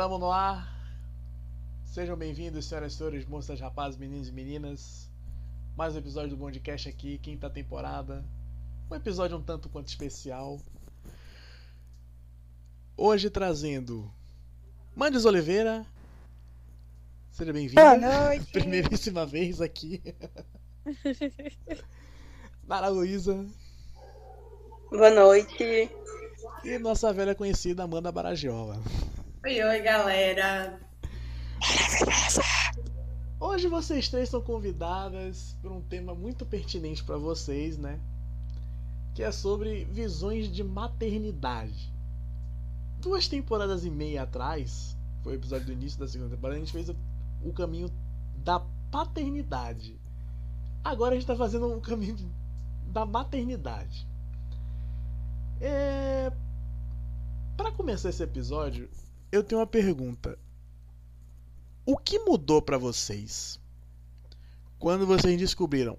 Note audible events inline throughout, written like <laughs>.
Tamo no ar. Sejam bem-vindos, senhoras e senhores, moças, rapazes, meninos e meninas. Mais um episódio do Bondcast aqui, quinta temporada. Um episódio um tanto quanto especial. Hoje trazendo Mandes Oliveira. Seja bem-vindo. Boa noite. <laughs> Primeiríssima vez aqui. <laughs> Nara Luísa. Boa noite. E nossa velha conhecida Amanda Baragiola. Oi, oi, galera. Hoje vocês três são convidadas por um tema muito pertinente para vocês, né? Que é sobre visões de maternidade. Duas temporadas e meia atrás, foi o episódio do início da segunda temporada, a gente fez o caminho da paternidade. Agora a gente tá fazendo o caminho da maternidade. É... Para começar esse episódio, eu tenho uma pergunta. O que mudou para vocês quando vocês descobriram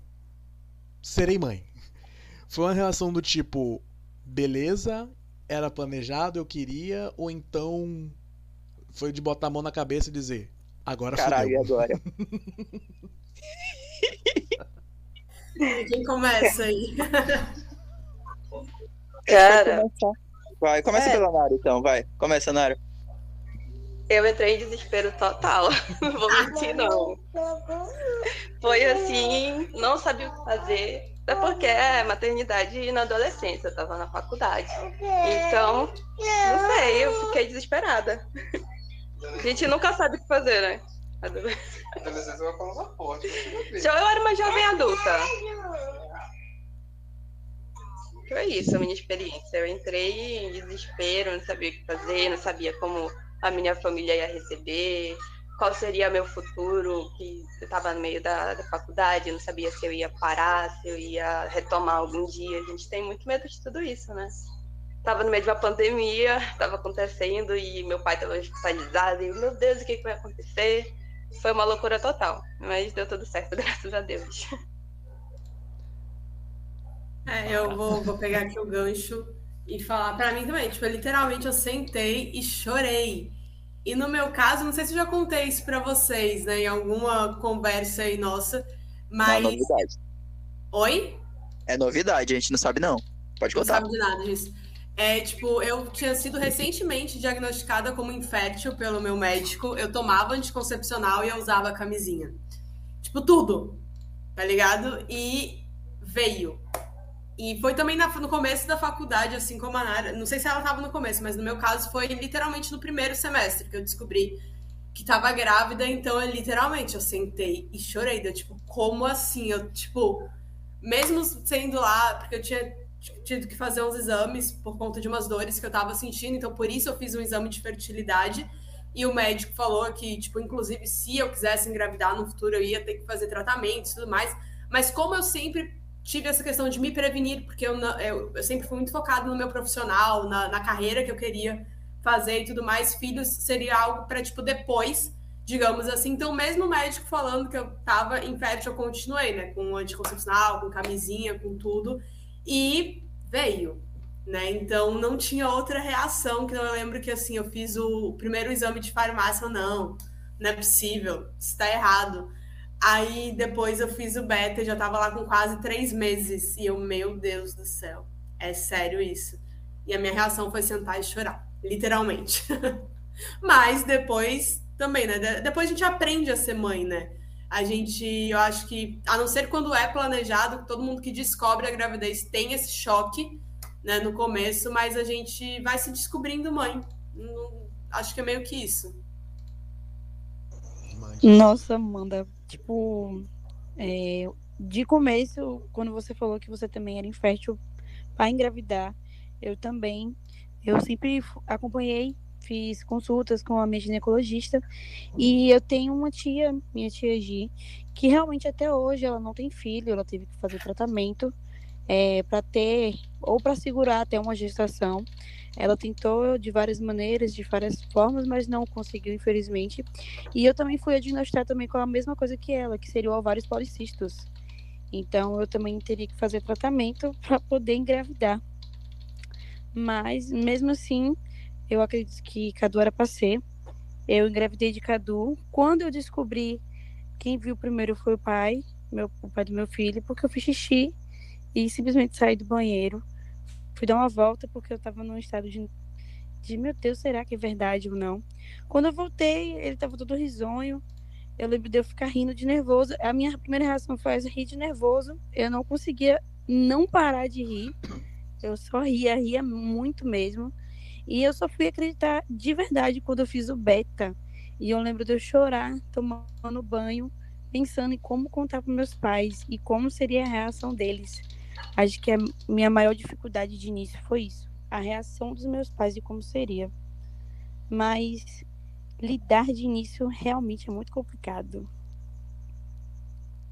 serei mãe? <laughs> Foi uma relação do tipo, beleza, era planejado, eu queria, ou então foi de botar a mão na cabeça e dizer, agora Caralho, e fudeu. agora? <laughs> Quem começa aí? Cara, Vai, começa É. pela Nara então, vai. Começa, Nara. Eu entrei em desespero total. <laughs> Não vou mentir, não. Foi assim, não sabia o que fazer. Até porque é maternidade na adolescência, eu tava na faculdade. Então, não sei, eu fiquei desesperada. A gente nunca sabe o que fazer, né? Adolescência é uma palavra forte. Já eu era uma jovem adulta. Foi isso a minha experiência. Eu entrei em desespero, não sabia o que fazer, não sabia como a minha família ia receber, qual seria meu futuro, que eu estava no meio da, da faculdade, não sabia se eu ia parar, se eu ia retomar algum dia. A gente tem muito medo de tudo isso, né? Tava no meio de uma pandemia, <laughs> estava acontecendo e meu pai estava hospitalizado e eu, meu Deus, o que, que vai acontecer? Foi uma loucura total, mas deu tudo certo, <laughs> graças a Deus. É, eu vou, vou pegar aqui o gancho e falar pra mim também. Tipo, literalmente eu sentei e chorei. E no meu caso, não sei se eu já contei isso pra vocês, né, em alguma conversa aí nossa, Não, é mas. novidade. Oi? É novidade, a gente não sabe não. Pode Não contar. sabe de nada disso. É, tipo, eu tinha sido recentemente diagnosticada como infértil pelo meu médico. Eu tomava anticoncepcional e eu usava camisinha. Tipo, tudo. Tá ligado? E veio. E foi também na- no começo da faculdade, assim como a Nara. Não sei se ela tava no começo, mas no meu caso foi literalmente no primeiro semestre que eu descobri que tava grávida. Então, eu literalmente, eu sentei e chorei. Deu, tipo, como assim? Eu, tipo, mesmo sendo lá, porque eu tinha tido que fazer uns exames por conta de umas dores que eu tava sentindo, então por isso eu fiz um exame de fertilidade. E o médico falou que, tipo, inclusive, se eu quisesse engravidar no futuro, eu ia ter que fazer tratamentos e tudo mais. Mas como eu sempre tive essa questão de me prevenir, porque eu, eu, eu sempre fui muito focado no meu profissional, na, na carreira que eu queria fazer e tudo mais, filhos seria algo para, tipo, depois, digamos assim. Então, mesmo o médico falando que eu tava infértil, eu continuei, né? Com anticoncepcional, com camisinha, com tudo. E veio, né? Então não tinha outra reação que eu lembro que assim, eu fiz o primeiro exame de farmácia, não, não é possível, está errado. Aí depois eu fiz o beta, já tava lá com quase três meses. E eu, meu Deus do céu, é sério isso. E a minha reação foi sentar e chorar, literalmente. <laughs> Mas depois também, né? De- Depois a gente aprende a ser mãe, né? A gente, eu acho que, a não ser quando é planejado, todo mundo que descobre a gravidez tem esse choque, né, no começo, mas a gente vai se descobrindo mãe. Acho que é meio que isso. Nossa, Amanda, tipo, é, de começo, quando você falou que você também era infértil para engravidar, eu também, eu sempre acompanhei, fiz consultas com a minha ginecologista e eu tenho uma tia, minha tia Gi, que realmente até hoje ela não tem filho, ela teve que fazer tratamento para ter ou para segurar até uma gestação. Ela tentou de várias maneiras, de várias formas, mas não conseguiu, infelizmente. E eu também fui diagnosticada também com a mesma coisa que ela, que seria ovários policistos. Então eu também teria que fazer tratamento <laughs> para poder engravidar. Mas mesmo assim, eu acredito que Cadu era para ser. Eu engravidei de Cadu. Quando eu descobri, quem viu primeiro foi o pai, meu, o pai do meu filho, porque eu fiz xixi e simplesmente saí do banheiro. Fui dar uma volta porque eu estava num estado de, de, meu Deus, será que é verdade ou não? Quando eu voltei, ele estava todo risonho. Eu lembro de eu ficar rindo de nervoso. A minha primeira reação foi rir de nervoso. Eu não conseguia não parar de rir. Eu só ria, ria muito mesmo. E eu só fui acreditar de verdade quando eu fiz o beta. E eu lembro de eu chorar, tomando banho, pensando em como contar para meus pais e como seria a reação deles. Acho que a minha maior dificuldade de início foi isso, a reação dos meus pais e como seria. Mas lidar de início realmente é muito complicado.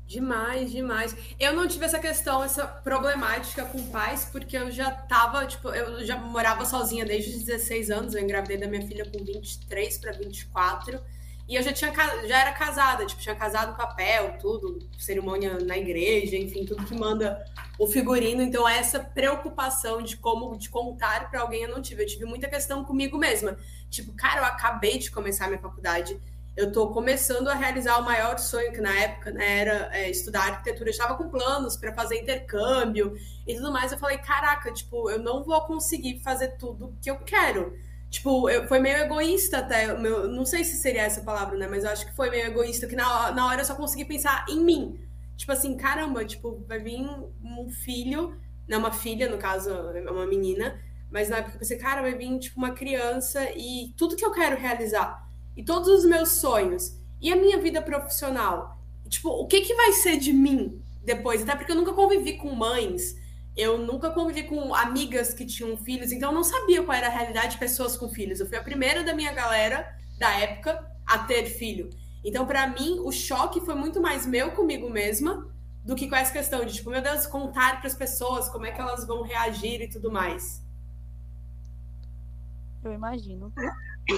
Demais, demais. Eu não tive essa questão, essa problemática com pais, porque eu já tava, tipo, eu já morava sozinha desde os 16 anos. Eu engravidei da minha filha com 23 para 24. E eu já tinha já era casada, tipo, tinha casado papel, tudo, cerimônia na igreja, enfim, tudo que manda o figurino. Então, essa preocupação de como de contar para alguém eu não tive. Eu tive muita questão comigo mesma. Tipo, cara, eu acabei de começar minha faculdade eu estou começando a realizar o maior sonho que na época né, era é, estudar arquitetura. Eu estava com planos para fazer intercâmbio e tudo mais. Eu falei, caraca, tipo, eu não vou conseguir fazer tudo que eu quero. Tipo, eu, foi meio egoísta até. Meu, não sei se seria essa palavra, né? Mas eu acho que foi meio egoísta, que na, na hora eu só consegui pensar em mim. Tipo assim, caramba, tipo, vai vir um filho, não uma filha, no caso, é uma menina. Mas na época eu pensei, cara, vai vir, tipo, uma criança e tudo que eu quero realizar e todos os meus sonhos e a minha vida profissional, tipo, o que que vai ser de mim depois? Até porque eu nunca convivi com mães, eu nunca convivi com amigas que tinham filhos, então eu não sabia qual era a realidade de pessoas com filhos. Eu fui a primeira da minha galera da época a ter filho. Então, para mim, o choque foi muito mais meu comigo mesma do que com essa questão de, tipo, meu Deus, contar para as pessoas como é que elas vão reagir e tudo mais. Eu imagino.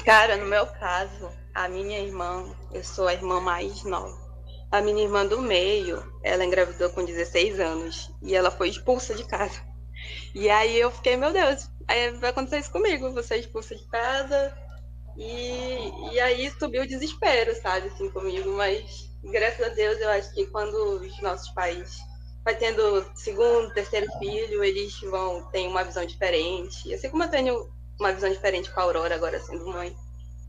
Cara, no meu caso, a minha irmã, eu sou a irmã mais nova. A minha irmã do meio, ela engravidou com 16 anos e ela foi expulsa de casa. E aí eu fiquei, meu Deus, vai acontecer isso comigo, você é expulsa de casa. E, e aí subiu o desespero, sabe, assim, comigo. Mas graças a Deus eu acho que quando os nossos pais vai tendo segundo, terceiro filho, eles vão ter uma visão diferente. Assim como eu tenho uma visão diferente com a Aurora agora sendo mãe.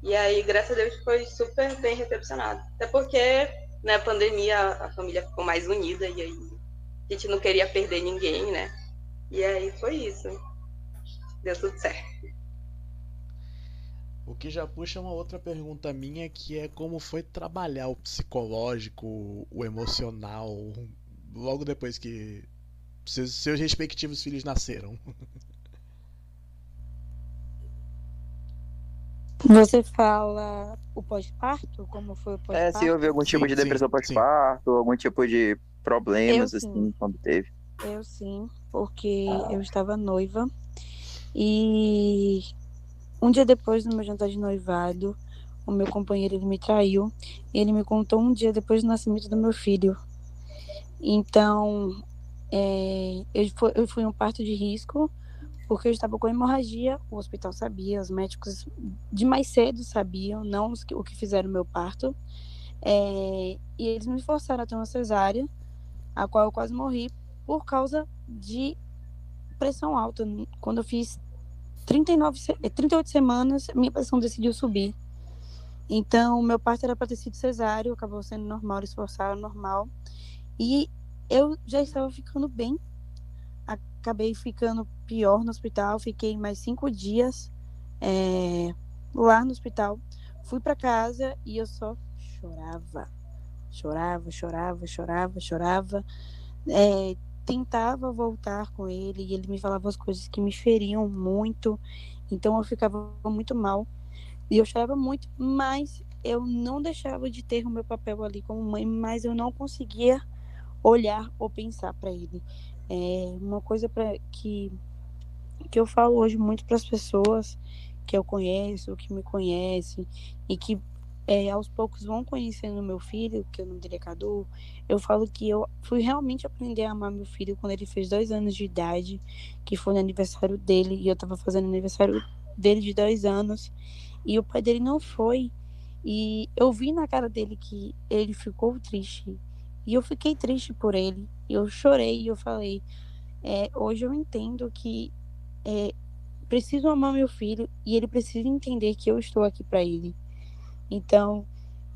E aí, graças a Deus, foi super bem recepcionado. Até porque na pandemia a família ficou mais unida e aí a gente não queria perder ninguém, né? E aí foi isso. Deu tudo certo. O que já puxa uma outra pergunta minha que é como foi trabalhar o psicológico, o emocional, logo depois que seus, seus respectivos filhos nasceram. <laughs> Você fala o pós-parto? Como foi o pós-parto? É, se houve algum tipo Sim, de depressão pós-parto, algum tipo de problemas, Eu, assim, sim. quando teve. Eu sim, porque eu estava noiva e um dia depois do meu jantar de noivado, o meu companheiro ele me traiu e ele me contou um dia depois do nascimento do meu filho. Então, é, eu, fui, eu fui um parto de risco porque eu estava com hemorragia, o hospital sabia, os médicos de mais cedo sabiam, não os que, o que fizeram meu parto. É, e eles me forçaram a ter uma cesárea, a qual eu quase morri por causa de pressão alta. Quando eu fiz 39, se- 38 semanas, minha pressão decidiu subir. Então, meu parto era para ter sido cesáreo, acabou sendo normal, eles forçaram normal. E eu já estava ficando bem. Acabei ficando pior no hospital, fiquei mais cinco dias é, lá no hospital. Fui para casa e eu só chorava. Chorava, chorava, chorava, chorava. É, tentava voltar com ele e ele me falava as coisas que me feriam muito. Então eu ficava muito mal. E eu chorava muito, mas eu não deixava de ter o meu papel ali como mãe, mas eu não conseguia olhar ou pensar para ele. É uma coisa para que que eu falo hoje muito para as pessoas que eu conheço, que me conhecem e que é, aos poucos vão conhecendo meu filho, que eu não dele é Cadu, eu falo que eu fui realmente aprender a amar meu filho quando ele fez dois anos de idade, que foi no aniversário dele, e eu tava fazendo aniversário dele de dois anos, e o pai dele não foi E eu vi na cara dele que ele ficou triste. E eu fiquei triste por ele. Eu chorei e eu falei: é, hoje eu entendo que é, preciso amar meu filho e ele precisa entender que eu estou aqui para ele. Então,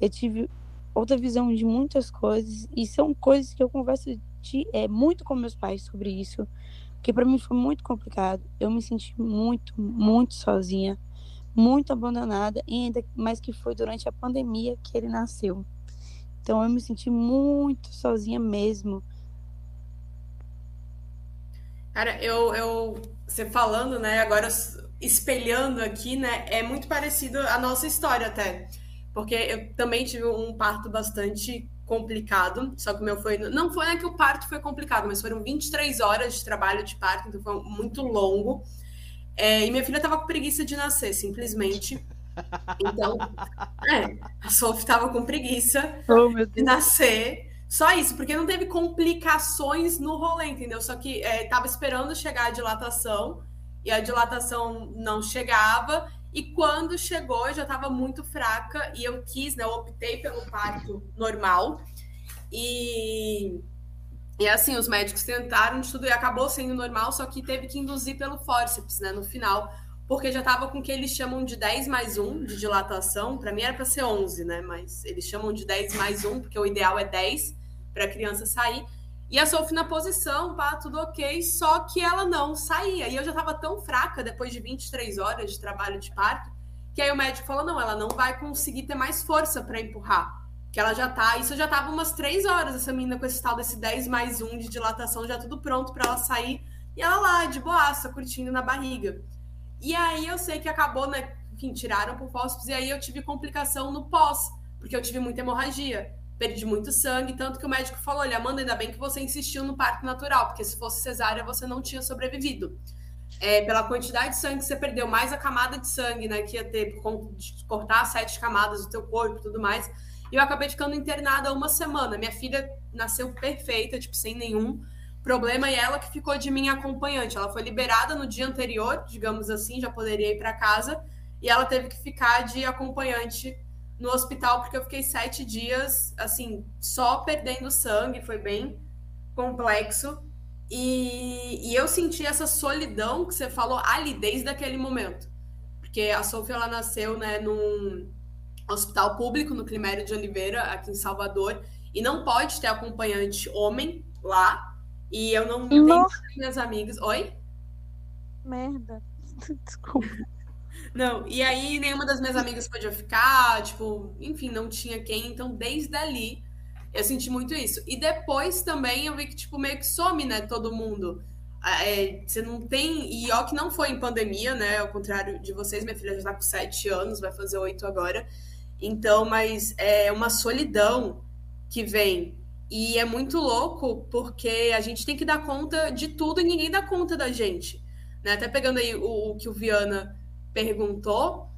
eu tive outra visão de muitas coisas e são coisas que eu converso de, é, muito com meus pais sobre isso, porque para mim foi muito complicado. Eu me senti muito, muito sozinha muito abandonada, e ainda mais que foi durante a pandemia que ele nasceu. Então eu me senti muito sozinha mesmo. Cara, eu, eu você falando, né, agora espelhando aqui, né, é muito parecido a nossa história até. Porque eu também tive um parto bastante complicado, só que o meu foi. Não foi né, que o parto foi complicado, mas foram 23 horas de trabalho de parto, então foi muito longo. É, e minha filha tava com preguiça de nascer, simplesmente. Então, é, a Sophie tava com preguiça oh, de nascer. Só isso, porque não teve complicações no rolê, entendeu? Só que é, tava esperando chegar a dilatação e a dilatação não chegava. E quando chegou, eu já estava muito fraca e eu quis, né? Eu optei pelo parto normal. E e assim, os médicos tentaram de tudo e acabou sendo normal, só que teve que induzir pelo fórceps, né, no final, porque já estava com o que eles chamam de 10 mais 1 de dilatação. Para mim era para ser 11, né, mas eles chamam de 10 mais 1, porque o ideal é 10 para a criança sair. E a Sophie na posição, pá, tudo ok, só que ela não saía. E eu já estava tão fraca depois de 23 horas de trabalho de parto, que aí o médico falou: não, ela não vai conseguir ter mais força para empurrar que ela já tá. Isso já tava umas três horas, essa menina com esse tal desse 10 mais 1 de dilatação, já tudo pronto para ela sair. E ela lá, de boaça, curtindo na barriga. E aí eu sei que acabou, né? Enfim, tiraram por fósforos, e aí eu tive complicação no pós, porque eu tive muita hemorragia. Perdi muito sangue, tanto que o médico falou: olha, Amanda, ainda bem que você insistiu no parto natural, porque se fosse cesárea você não tinha sobrevivido. É, pela quantidade de sangue que você perdeu, mais a camada de sangue, né, que ia ter por conta de cortar sete camadas do teu corpo e tudo mais e eu acabei ficando internada uma semana. Minha filha nasceu perfeita, tipo, sem nenhum problema, e ela que ficou de minha acompanhante. Ela foi liberada no dia anterior, digamos assim, já poderia ir para casa, e ela teve que ficar de acompanhante no hospital, porque eu fiquei sete dias, assim, só perdendo sangue, foi bem complexo. E, e eu senti essa solidão que você falou ali desde aquele momento. Porque a Sofia, ela nasceu, né, num, hospital público no Climério de Oliveira, aqui em Salvador, e não pode ter acompanhante homem lá. E eu não tenho minhas amigas. Oi? Merda. <laughs> Desculpa. Não, e aí nenhuma das minhas amigas podia ficar, tipo, enfim, não tinha quem. Então, desde ali, eu senti muito isso. E depois também eu vi que, tipo, meio que some, né, todo mundo. É, você não tem. E ó, que não foi em pandemia, né? Ao contrário de vocês, minha filha já tá com sete anos, vai fazer oito agora. Então, mas é uma solidão que vem. E é muito louco porque a gente tem que dar conta de tudo e ninguém dá conta da gente. Né? Até pegando aí o, o que o Viana perguntou,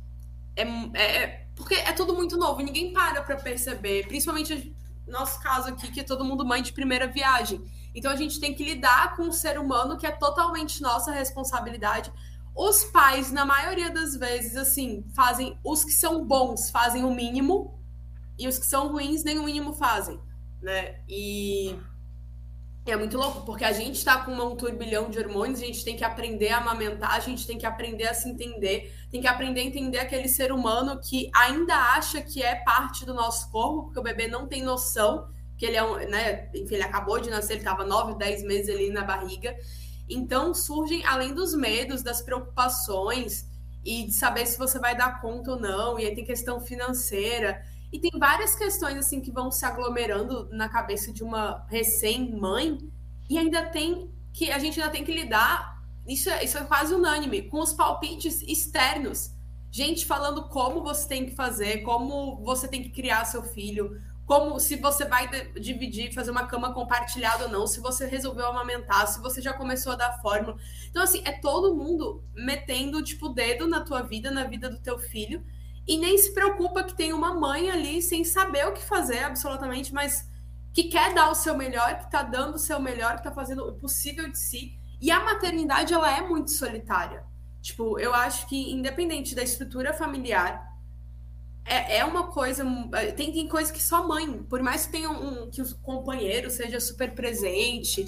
é, é, porque é tudo muito novo, ninguém para para perceber, principalmente nosso caso aqui, que é todo mundo mãe de primeira viagem. Então a gente tem que lidar com um ser humano que é totalmente nossa responsabilidade, os pais, na maioria das vezes, assim, fazem. Os que são bons fazem o mínimo, e os que são ruins nem o mínimo fazem, né? E é muito louco, porque a gente tá com um turbilhão de hormônios, a gente tem que aprender a amamentar, a gente tem que aprender a se entender, tem que aprender a entender aquele ser humano que ainda acha que é parte do nosso corpo, porque o bebê não tem noção que ele é um, né? Enfim, ele acabou de nascer, ele tava 9, 10 meses ali na barriga. Então surgem, além dos medos, das preocupações e de saber se você vai dar conta ou não, e aí tem questão financeira. E tem várias questões assim que vão se aglomerando na cabeça de uma recém-mãe, e ainda tem que a gente ainda tem que lidar, isso é, isso é quase unânime, com os palpites externos. Gente falando como você tem que fazer, como você tem que criar seu filho, como se você vai dividir, fazer uma cama compartilhada ou não, se você resolveu amamentar, se você já começou a dar fórmula. Então, assim, é todo mundo metendo, tipo, o dedo na tua vida, na vida do teu filho, e nem se preocupa que tem uma mãe ali sem saber o que fazer, absolutamente, mas que quer dar o seu melhor, que tá dando o seu melhor, que tá fazendo o possível de si. E a maternidade, ela é muito solitária. Tipo, eu acho que, independente da estrutura familiar, é, é uma coisa. é, Tem, tem coisa que só mãe, por mais que tenha um, que o companheiro seja super presente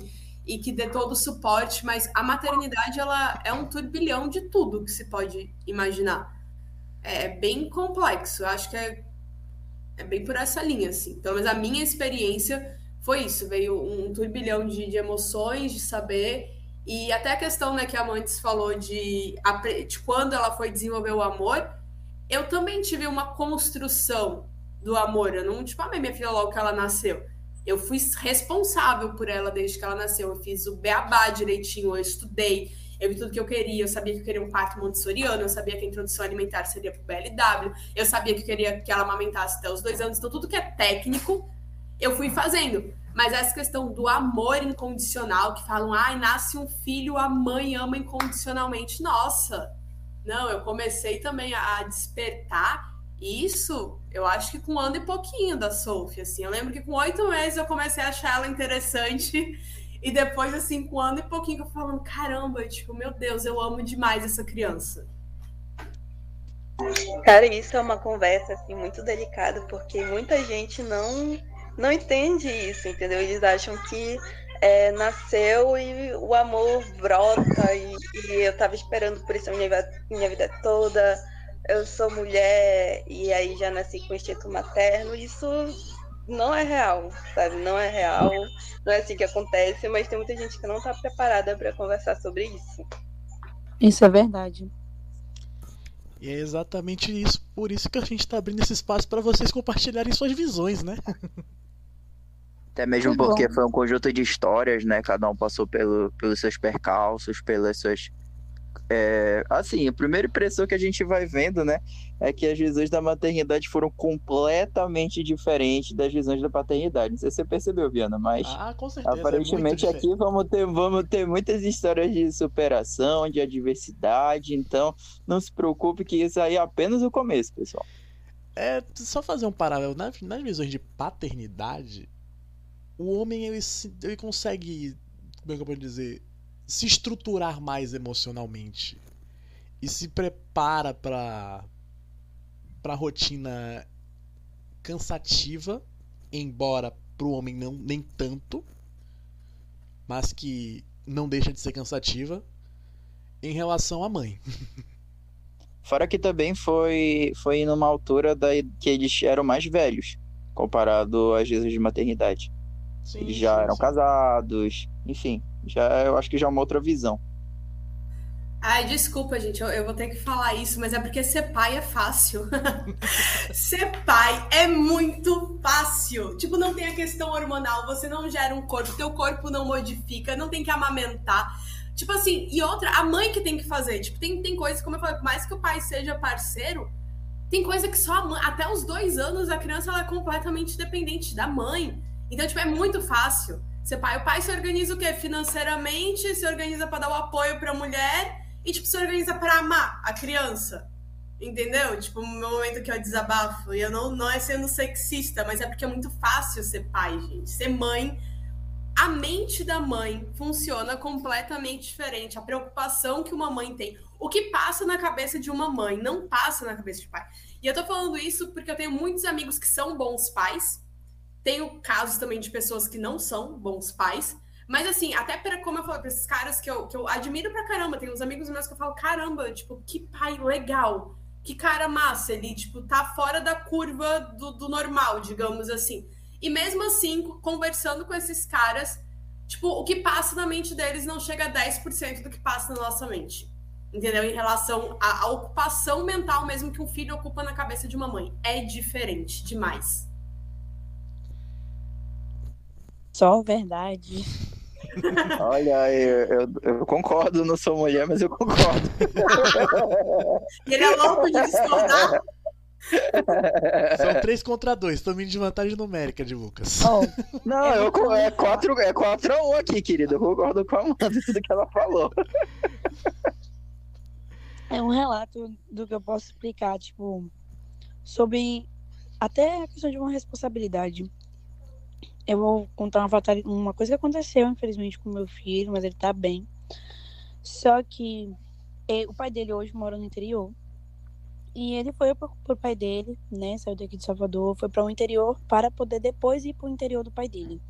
e que dê todo o suporte, mas a maternidade ela é um turbilhão de tudo que se pode imaginar. É bem complexo. Eu acho que é, é bem por essa linha, assim. Pelo menos a minha experiência foi isso. Veio um turbilhão de, de emoções, de saber. E até a questão né, que a Mantes falou de, de quando ela foi desenvolver o amor, eu também tive uma construção do amor. Eu não, tipo, amei minha filha logo que ela nasceu. Eu fui responsável por ela desde que ela nasceu. Eu fiz o beabá direitinho, eu estudei, eu vi tudo que eu queria. Eu sabia que eu queria um parto montessoriano, eu sabia que a introdução alimentar seria pro BLW, eu sabia que eu queria que ela amamentasse até os dois anos. Então, tudo que é técnico, eu fui fazendo. Mas essa questão do amor incondicional, que falam, ai, nasce um filho, a mãe ama incondicionalmente. Nossa, não, eu comecei também a despertar isso, eu acho que com um ano e pouquinho da Sophie, assim. Eu lembro que com oito meses eu comecei a achar ela interessante. E depois, assim, com um ano e pouquinho, eu falando, caramba, tipo, meu Deus, eu amo demais essa criança. Cara, isso é uma conversa assim muito delicada, porque muita gente não não entende isso, entendeu? Eles acham que é, nasceu e o amor brota e, e eu tava esperando por isso a minha, vida- minha vida toda. Eu sou mulher e aí já nasci com instinto materno. Isso não é real, sabe? Não é real, não é assim que acontece, mas tem muita gente que não tá preparada para conversar sobre isso. Isso é verdade. E é exatamente isso, por isso que a gente tá abrindo esse espaço para vocês compartilharem suas visões, né? Até mesmo Que bom. porque foi um conjunto de histórias, né? Cada um passou pelo, pelos seus percalços, pelas suas. É, Assim, a primeira impressão que a gente vai vendo, né? É que as visões da maternidade foram completamente diferentes das visões da paternidade. Não sei se você percebeu, Viana, mas. Ah, com certeza. é Aparentemente muito aqui vamos ter, vamos ter muitas histórias de superação, de adversidade, então não se preocupe que isso aí é apenas o começo, pessoal. É, só fazer um paralelo. Nas, nas visões de paternidade, o homem ele, ele consegue, como é que eu posso dizer, se estruturar mais emocionalmente e se prepara para para rotina cansativa, embora pro homem não nem tanto, mas que não deixa de ser cansativa em relação à mãe. <laughs> Fora que também foi, foi numa altura da, que eles eram mais velhos, comparado às vezes de maternidade. Sim, Eles já sim, eram sim. casados, enfim, já eu acho que já é uma outra visão. Ai, desculpa, gente, eu, eu vou ter que falar isso, mas é porque ser pai é fácil. <laughs> ser pai é muito fácil. Tipo, não tem a questão hormonal, você não gera um corpo, teu corpo não modifica, não tem que amamentar. Tipo assim, e outra, a mãe que tem que fazer. Tipo, tem, tem coisas, como eu falei, por mais que o pai seja parceiro, tem coisa que só a mãe, até os dois anos a criança ela é completamente dependente da mãe. Então, tipo, é muito fácil. Ser pai, o pai se organiza o quê? Financeiramente, se organiza pra dar o apoio pra mulher e, tipo, se organiza pra amar a criança. Entendeu? Tipo, no momento que eu desabafo. E eu não, não é sendo sexista, mas é porque é muito fácil ser pai, gente. Ser mãe. A mente da mãe funciona completamente diferente. A preocupação que uma mãe tem. O que passa na cabeça de uma mãe não passa na cabeça de pai. E eu tô falando isso porque eu tenho muitos amigos que são bons pais. Tenho casos também de pessoas que não são bons pais. Mas assim, até para como eu falei, pra esses caras que eu, que eu admiro pra caramba, tem uns amigos meus que eu falo, caramba, tipo, que pai legal, que cara massa, ele, tipo, tá fora da curva do, do normal, digamos assim. E mesmo assim, conversando com esses caras, tipo, o que passa na mente deles não chega a 10% do que passa na nossa mente. Entendeu? Em relação à, à ocupação mental mesmo que um filho ocupa na cabeça de uma mãe. É diferente demais. Só verdade. Olha, eu, eu, eu concordo, não sou mulher, mas eu concordo. Ele é louco de discordar. São três contra dois, tô indo de vantagem numérica de Lucas. Ó, Não, É eu, é 4 é quatro a 1 aqui, querido. Eu concordo com a Amanda tudo que ela falou. é um relato do que eu posso explicar, tipo, sobre até a questão de uma responsabilidade. Eu vou contar uma, uma coisa que aconteceu, infelizmente, com meu filho, mas ele tá bem. Só que eh, o pai dele hoje mora no interior. E ele foi pro, pro pai dele, né? Saiu daqui de Salvador, foi para o interior para poder depois ir para o interior do pai dele.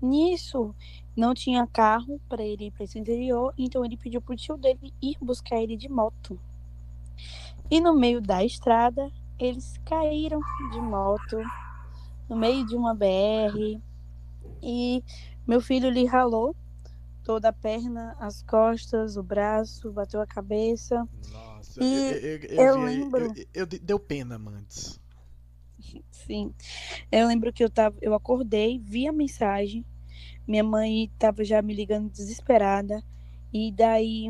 Nisso, não tinha carro para ele ir para esse interior, então ele pediu pro tio dele ir buscar ele de moto. E no meio da estrada, eles caíram de moto no meio de uma BR e meu filho lhe ralou toda a perna, as costas, o braço, bateu a cabeça. Nossa, E eu, eu, eu, eu lembro- eu- eu- deu pena, Mantes. Sim. Eu lembro que eu tava, eu acordei, vi a mensagem. Minha mãe tava já me ligando desesperada. E daí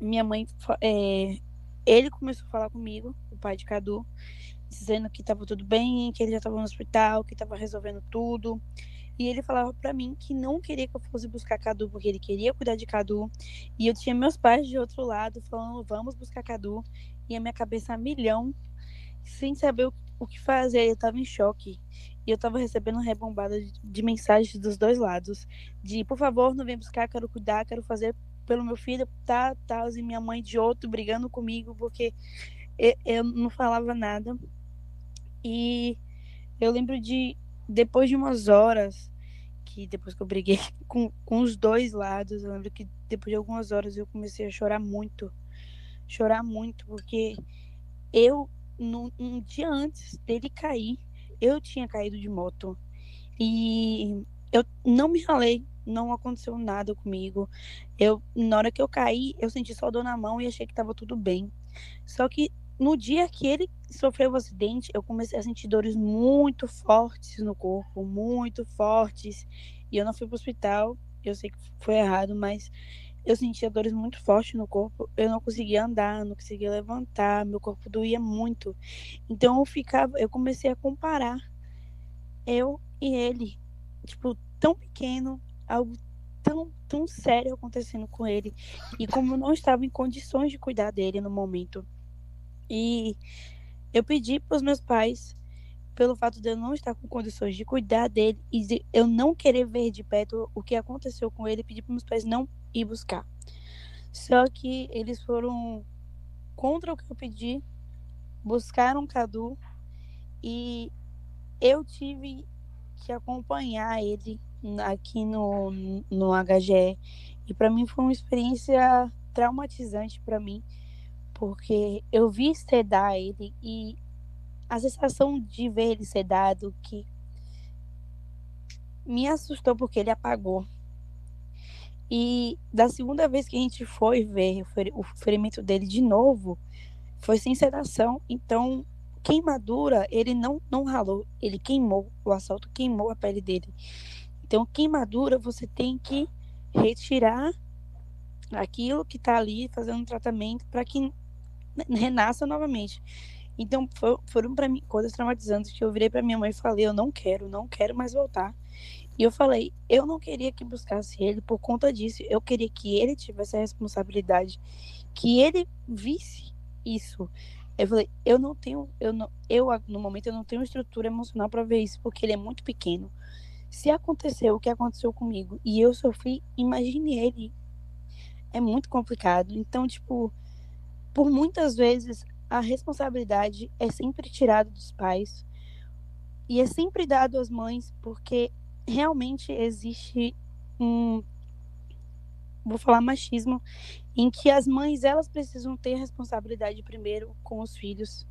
minha mãe, é, ele começou a falar comigo, o pai de Cadu, dizendo que tava tudo bem, que ele já tava no hospital, que tava resolvendo tudo. E ele falava pra mim que não queria que eu fosse buscar Cadu, porque ele queria cuidar de Cadu. E eu tinha meus pais de outro lado falando, vamos buscar Cadu. E a minha cabeça a milhão, sem saber o que fazer, eu tava em choque. E eu tava recebendo rebombada de, de mensagens dos dois lados. De, por favor, não vem buscar, quero cuidar, quero fazer pelo meu filho, tá, tá. E minha mãe de outro brigando comigo, porque eu, eu não falava nada. E eu lembro de, depois de umas horas, que depois que eu briguei <laughs> com, com os dois lados, eu lembro que depois de algumas horas eu comecei a chorar muito. Chorar muito, porque eu no, um dia antes dele cair, eu tinha caído de moto. E eu não me ralei, não aconteceu nada comigo. Eu, na hora que eu caí, eu senti só dor na mão e achei que estava tudo bem. Só que no dia que ele sofreu o acidente, eu comecei a sentir dores muito fortes no corpo, muito fortes. E eu não fui pro hospital. Eu sei que foi errado, mas eu sentia dores muito fortes no corpo. Eu não conseguia andar, não conseguia levantar, meu corpo doía muito. Então eu ficava, eu comecei a comparar eu e ele, tipo, tão pequeno, algo tão, tão sério acontecendo com ele. E como eu não estava em condições de cuidar dele no momento. E eu pedi para os meus pais, pelo fato de eu não estar com condições de cuidar dele e de eu não querer ver de perto o que aconteceu com ele, pedi para meus pais não ir buscar. Só que eles foram contra o que eu pedi, buscaram Cadu e eu tive que acompanhar ele aqui no, no HGE. E para mim foi uma experiência traumatizante para mim, porque eu vi sedar ele e a sensação de ver ele sedado que me assustou porque ele apagou. E da segunda vez que a gente foi ver o feri- o ferimento dele de novo, foi sem sedação. Então, queimadura, ele não, não ralou, ele queimou. O assalto queimou a pele dele. Então, queimadura, você tem que retirar aquilo que tá ali, fazendo tratamento para que renasça novamente. Então, fo- foram para mim coisas traumatizantes que eu virei para minha mãe e falei: eu não quero, não quero mais voltar. E eu falei: eu não queria que buscasse ele por conta disso. Eu queria que ele tivesse a responsabilidade, que ele visse isso. Eu falei: eu não tenho, eu não, eu no momento eu não tenho estrutura emocional para ver isso, porque ele é muito pequeno. Se aconteceu o que aconteceu comigo e eu sofri, imagine ele. É muito complicado. Então, tipo, por muitas vezes a responsabilidade é sempre tirada dos pais e é sempre dado às mães, porque realmente existe um vou falar machismo em que as mães elas precisam ter responsabilidade primeiro com os filhos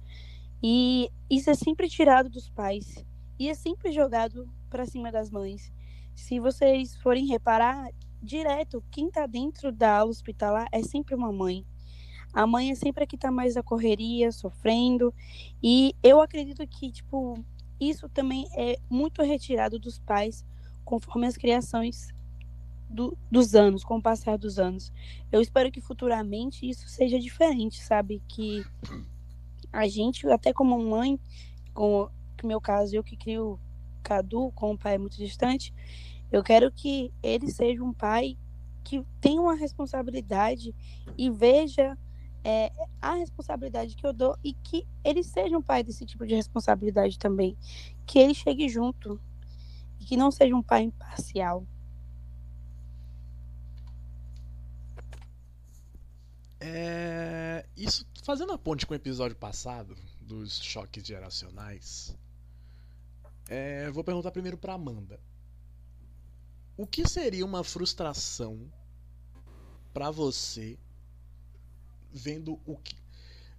e isso é sempre tirado dos pais e é sempre jogado para cima das mães. Se vocês forem reparar direto, quem tá dentro da aula hospitalar é sempre uma mãe. A mãe é sempre a que tá mais na correria, sofrendo. E eu acredito que, tipo, isso também é muito retirado dos pais conforme as criações do- dos anos, com o passar dos anos. Eu espero que futuramente isso seja diferente, sabe? Que a gente, até como mãe, como no meu caso, eu que crio Cadu com um pai muito distante, eu quero que ele seja um pai que tenha uma responsabilidade e veja é, a responsabilidade que eu dou e que ele seja um pai desse tipo de responsabilidade também. Que ele chegue junto e que não seja um pai imparcial. É, isso fazendo a ponte com o episódio passado dos choques geracionais, é, vou perguntar primeiro para Amanda. O que seria uma frustração para você vendo o que,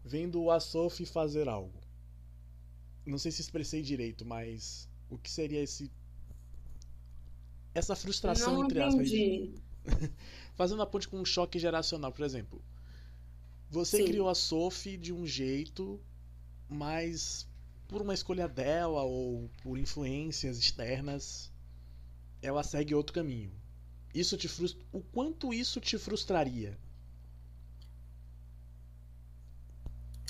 vendo a Sophie fazer algo? Não sei se expressei direito, mas o que seria esse essa frustração Não entre aspas? entendi. <laughs> Fazendo a ponte com um choque geracional, por exemplo. Você Sim. criou a Sophie de um jeito, mas por uma escolha dela ou por influências externas, ela segue outro caminho. Isso te frustra... O quanto isso te frustraria?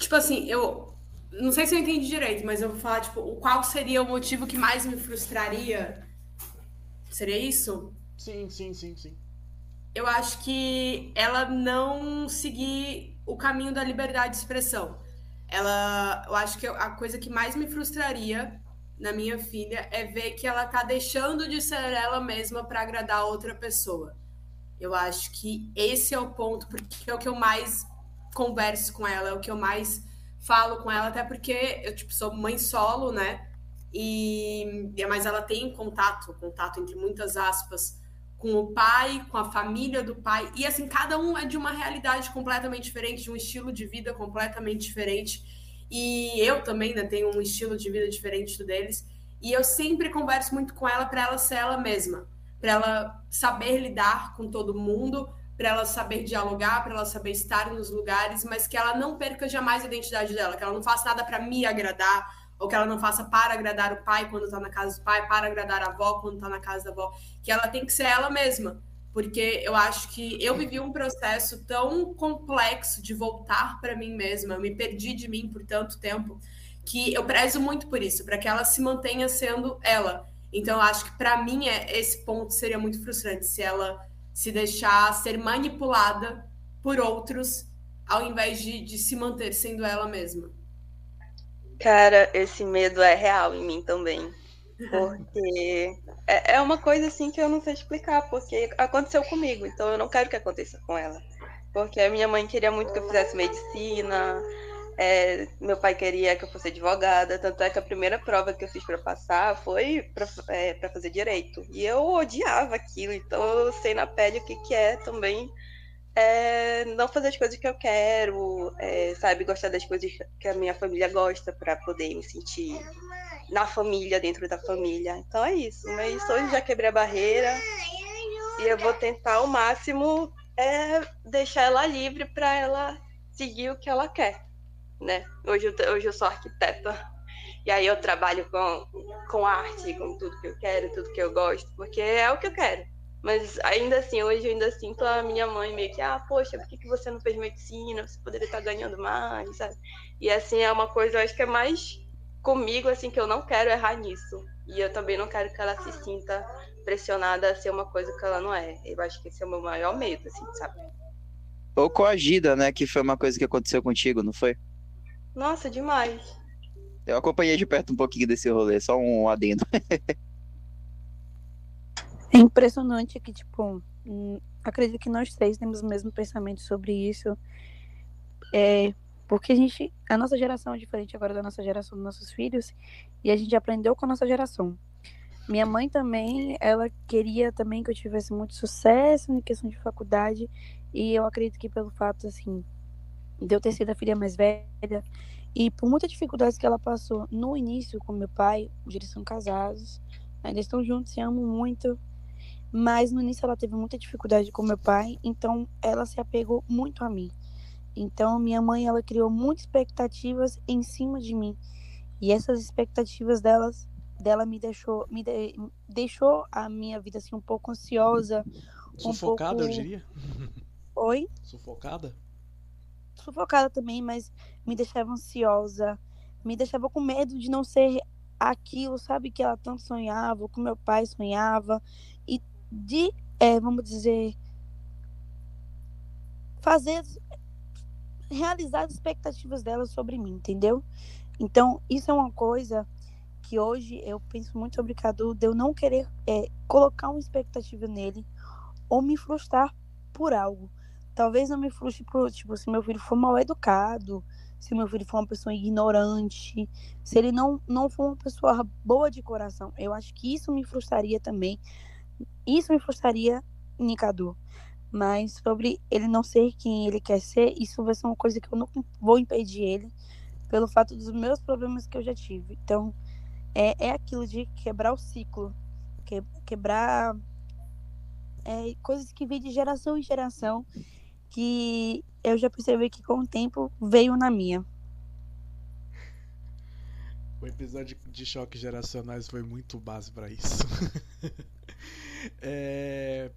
Tipo assim, eu não sei se eu entendi direito, mas eu vou falar, tipo, o- qual seria o motivo que mais me frustraria? Seria isso? Sim, sim, sim, sim. Eu acho que ela não seguir o caminho da liberdade de expressão. Ela, eu acho que a coisa que mais me frustraria na minha filha é ver que ela tá deixando de ser ela mesma para agradar outra pessoa. Eu acho que esse é o ponto, porque é o que eu mais converso com ela, é o que eu mais falo com ela, até porque eu tipo sou mãe solo, né? E mas ela tem contato, contato entre muitas aspas, com o pai, com a família do pai. E assim, cada um é de uma realidade completamente diferente, de um estilo de vida completamente diferente. E eu também né, tenho um estilo de vida diferente do deles. E eu sempre converso muito com ela para ela ser ela mesma, para ela saber lidar com todo mundo, para ela saber dialogar, para ela saber estar nos lugares, mas que ela não perca jamais a identidade dela, que ela não faça nada para me agradar, ou que ela não faça para agradar o pai quando tá na casa do pai, para agradar a avó quando tá na casa da avó, que ela tem que ser ela mesma. Porque eu acho que eu vivi um processo tão complexo de voltar para mim mesma, eu me perdi de mim por tanto tempo, que eu prezo muito por isso, para que ela se mantenha sendo ela. Então eu acho que para mim é, esse ponto seria muito frustrante se ela se deixar ser manipulada por outros ao invés de, de se manter sendo ela mesma. Cara, esse medo é real em mim também. Porque é, é uma coisa assim que eu não sei explicar, porque aconteceu comigo, então eu não quero que aconteça com ela. Porque a minha mãe queria muito que eu fizesse medicina, é, meu pai queria que eu fosse advogada, tanto é que a primeira prova que eu fiz para passar foi para é, fazer direito. E eu odiava aquilo, então eu sei na pele o que, que é também é, não fazer as coisas que eu quero, é, sabe, gostar das coisas que a minha família gosta para poder me sentir na família, dentro da família. Então é isso. Mas hoje já quebrei a barreira e eu vou tentar ao máximo é, deixar ela livre para ela seguir o que ela quer, né? Hoje eu, hoje eu sou arquiteta e aí eu trabalho com, com arte, com tudo que eu quero, tudo que eu gosto, porque é o que eu quero. Mas ainda assim, hoje eu ainda sinto a minha mãe meio que, ah, poxa, por que, que você não fez medicina? Você poderia estar ganhando mais, sabe? E assim, é uma coisa, eu acho que é mais comigo, assim, que eu não quero errar nisso. E eu também não quero que ela se sinta pressionada a ser uma coisa que ela não é. Eu acho que esse é o meu maior medo, assim, sabe? Ou coagida, né? Que foi uma coisa que aconteceu contigo, não foi? Nossa, demais. Eu acompanhei de perto um pouquinho desse rolê, só um adendo. <laughs> É impressionante que, tipo, hum, acredito que nós três temos o mesmo pensamento sobre isso. É, porque a gente, a nossa geração é diferente agora da nossa geração dos nossos filhos, e a gente aprendeu com a nossa geração. Minha mãe também, ela queria também que eu tivesse muito sucesso em questão de faculdade, e eu acredito que pelo fato, assim, de eu ter sido a filha mais velha, e por muitas dificuldades que ela passou no início com meu pai, hoje eles são casados, ainda estão juntos, se amam muito, mas no início ela teve muita dificuldade com meu pai, então ela se apegou muito a mim. Então minha mãe ela criou muitas expectativas em cima de mim. E essas expectativas delas dela me deixou me de- deixou a minha vida assim um pouco ansiosa, um Sufocada, pouco eu diria. oi, Sufocada? Sufocada também, mas me deixava ansiosa, me deixava com medo de não ser aquilo, sabe, que ela tanto sonhava, que meu pai sonhava, e de, eh, vamos dizer, fazer, realizar as expectativas dela sobre mim, entendeu? Então, isso é uma coisa que hoje eu penso muito sobre Cadu, de eu não querer eh, colocar uma expectativa nele ou me frustrar por algo. Talvez não me frustre por, tipo, se meu filho for mal educado, se meu filho for uma pessoa ignorante, se ele não, não for uma pessoa boa de coração. Eu acho que isso me frustraria também. Isso me frustraria Cadu. Mas sobre ele não ser quem ele quer ser, isso vai ser uma coisa que eu não vou impedir ele pelo fato dos meus problemas que eu já tive. Então, é, é aquilo de quebrar o ciclo, que, quebrar é, coisas que vêm de geração em geração, que eu já percebi que com o tempo veio na minha. O episódio de choques geracionais foi muito base para isso. <laughs> é...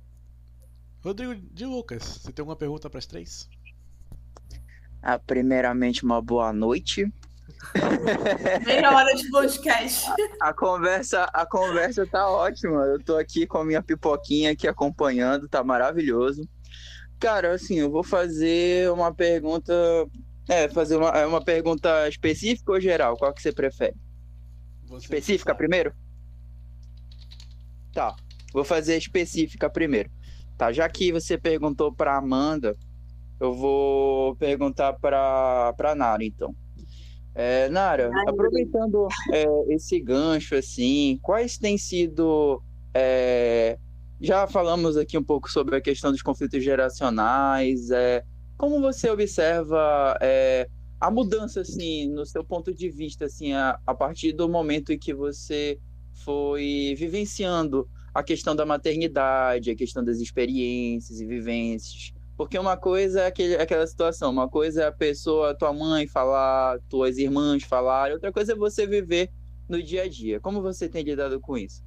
Rodrigo de Lucas, você tem alguma pergunta para as três? Ah, primeiramente, uma boa noite. <laughs> Meia hora de podcast. A, a, conversa, a conversa tá ótima. Eu tô aqui com a minha pipoquinha aqui acompanhando, tá maravilhoso. Cara, assim, eu vou fazer uma pergunta. É, fazer uma, é uma pergunta específica ou geral? Qual que você prefere? Você específica primeiro? Tá. Vou fazer específica primeiro. Tá, já que você perguntou para Amanda, eu vou perguntar para para Nara, então. É, Nara, aproveitando é, esse gancho, assim, quais têm sido. É, já falamos aqui um pouco sobre a questão dos conflitos geracionais. É, como você observa é, a mudança, assim, no seu ponto de vista, assim, a, a partir do momento em que você foi vivenciando a questão da maternidade, a questão das experiências e vivências. Porque uma coisa é aquele, aquela situação, uma coisa é a pessoa, tua mãe falar, tuas irmãs falar, outra coisa é você viver no dia a dia. Como você tem lidado com isso?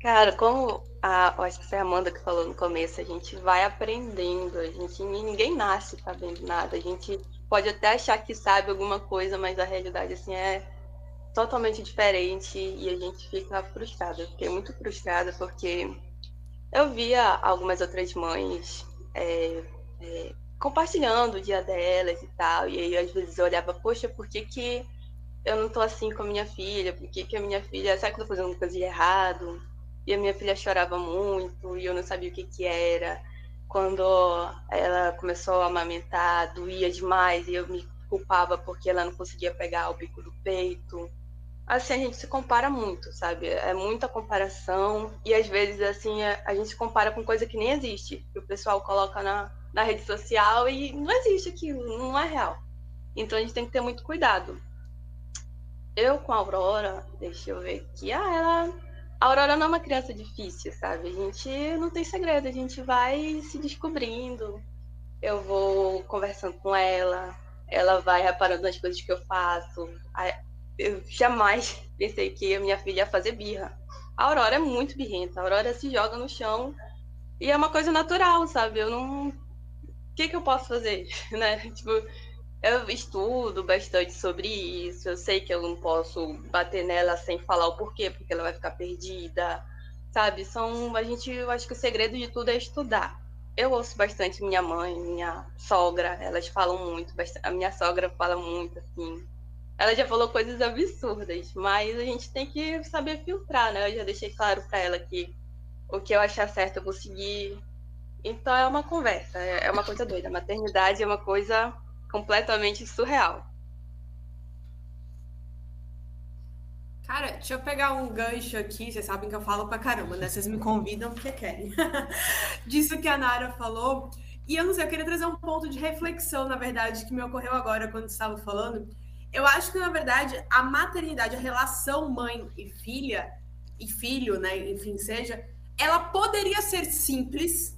Cara, como a, acho que foi a Amanda que falou no começo, a gente vai aprendendo, a gente ninguém nasce sabendo nada, a gente pode até achar que sabe alguma coisa, mas a realidade assim é totalmente diferente e a gente fica frustrada. Eu fiquei muito frustrada porque eu via algumas outras mães é, é, compartilhando o dia delas e tal, e aí às vezes eu olhava, poxa, por que, que eu não tô assim com a minha filha? Por que, que a minha filha, será que eu tô fazendo coisa de errado? E a minha filha chorava muito e eu não sabia o que que era. Quando ela começou a amamentar, doía demais e eu me culpava porque ela não conseguia pegar o bico do peito assim, a gente se compara muito, sabe? É muita comparação e às vezes, assim, a, gente compara com coisa que nem existe, que o pessoal coloca na, na rede social e não existe aquilo, não é real. Então a gente tem que ter muito cuidado. Eu com a Aurora, deixa eu ver aqui, ah, ela. A Aurora não é uma criança difícil, sabe? A gente não tem segredo, a gente vai se descobrindo. Eu vou conversando com ela, ela vai reparando nas coisas que eu faço eu jamais <laughs> pensei que a minha filha ia fazer birra. A Aurora é muito birrenta, a Aurora se joga no chão e é uma coisa natural, sabe? Eu não. O que, que eu posso fazer, <laughs> né? Tipo, eu estudo bastante sobre isso, eu sei que eu não posso bater nela sem falar o porquê, porque ela vai ficar perdida, sabe? São, a gente, eu acho que o segredo de tudo é estudar. Eu ouço bastante minha mãe, minha sogra, elas falam muito, a minha sogra fala muito, assim, ela já falou coisas absurdas, mas a gente tem que saber filtrar, né? Eu já deixei claro para ela que o que eu achar certo eu vou seguir. Então é uma conversa, é, é uma coisa doida. A maternidade é uma coisa completamente surreal. Cara, deixa eu pegar um gancho aqui. Vocês sabem que eu falo pra caramba, né? Vocês me convidam porque querem. <laughs> Disso que a Nara falou. E eu não sei, eu queria trazer um ponto de reflexão, na verdade, que me ocorreu agora quando estava falando eu acho que, na verdade, a maternidade, a relação mãe e filha, e filho, né, enfim, seja, ela poderia ser simples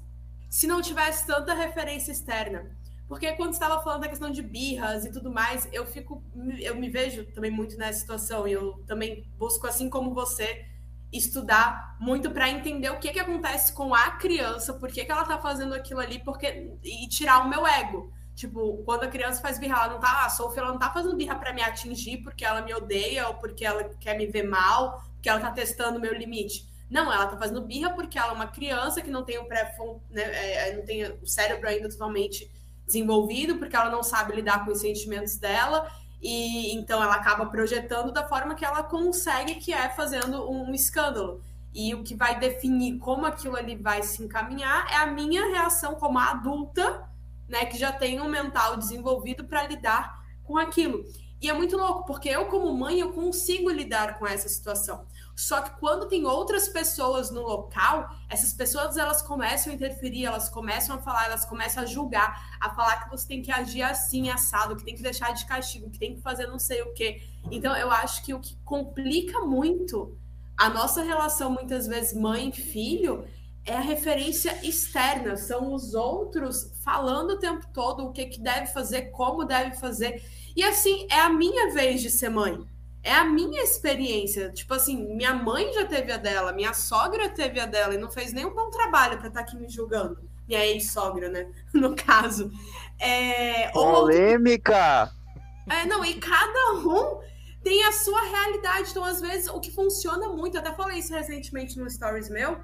se não tivesse tanta referência externa. Porque quando estava falando da questão de birras e tudo mais, eu fico, eu me vejo também muito nessa situação e eu também busco, assim como você, estudar muito para entender o que, que acontece com a criança, por que, que ela está fazendo aquilo ali, porque e tirar o meu ego. Tipo, quando a criança faz birra, ela não tá, a Sophie, ela não tá fazendo birra para me atingir porque ela me odeia ou porque ela quer me ver mal, porque ela tá testando o meu limite. Não, ela tá fazendo birra porque ela é uma criança que não tem o pré né, é, não tem o cérebro ainda totalmente desenvolvido, porque ela não sabe lidar com os sentimentos dela, e então ela acaba projetando da forma que ela consegue, que é fazendo um, um escândalo. E o que vai definir como aquilo ali vai se encaminhar é a minha reação como adulta, né, que já tem um mental desenvolvido para lidar com aquilo. E é muito louco, porque eu, como mãe, eu consigo lidar com essa situação. Só que quando tem outras pessoas no local, essas pessoas elas começam a interferir, elas começam a falar, elas começam a julgar, a falar que você tem que agir assim, assado, que tem que deixar de castigo, que tem que fazer não sei o quê. Então, eu acho que o que complica muito a nossa relação, muitas vezes, mãe-filho, é a referência externa, são os outros falando o tempo todo o que, que deve fazer, como deve fazer. E assim, é a minha vez de ser mãe. É a minha experiência. Tipo assim, minha mãe já teve a dela, minha sogra teve a dela e não fez nenhum bom trabalho para estar tá aqui me julgando. Minha ex-sogra, né? <laughs> No caso. É... Polêmica! É, não, e cada um tem a sua realidade. Então, às vezes, o que funciona muito, eu até falei isso recentemente no Stories meu,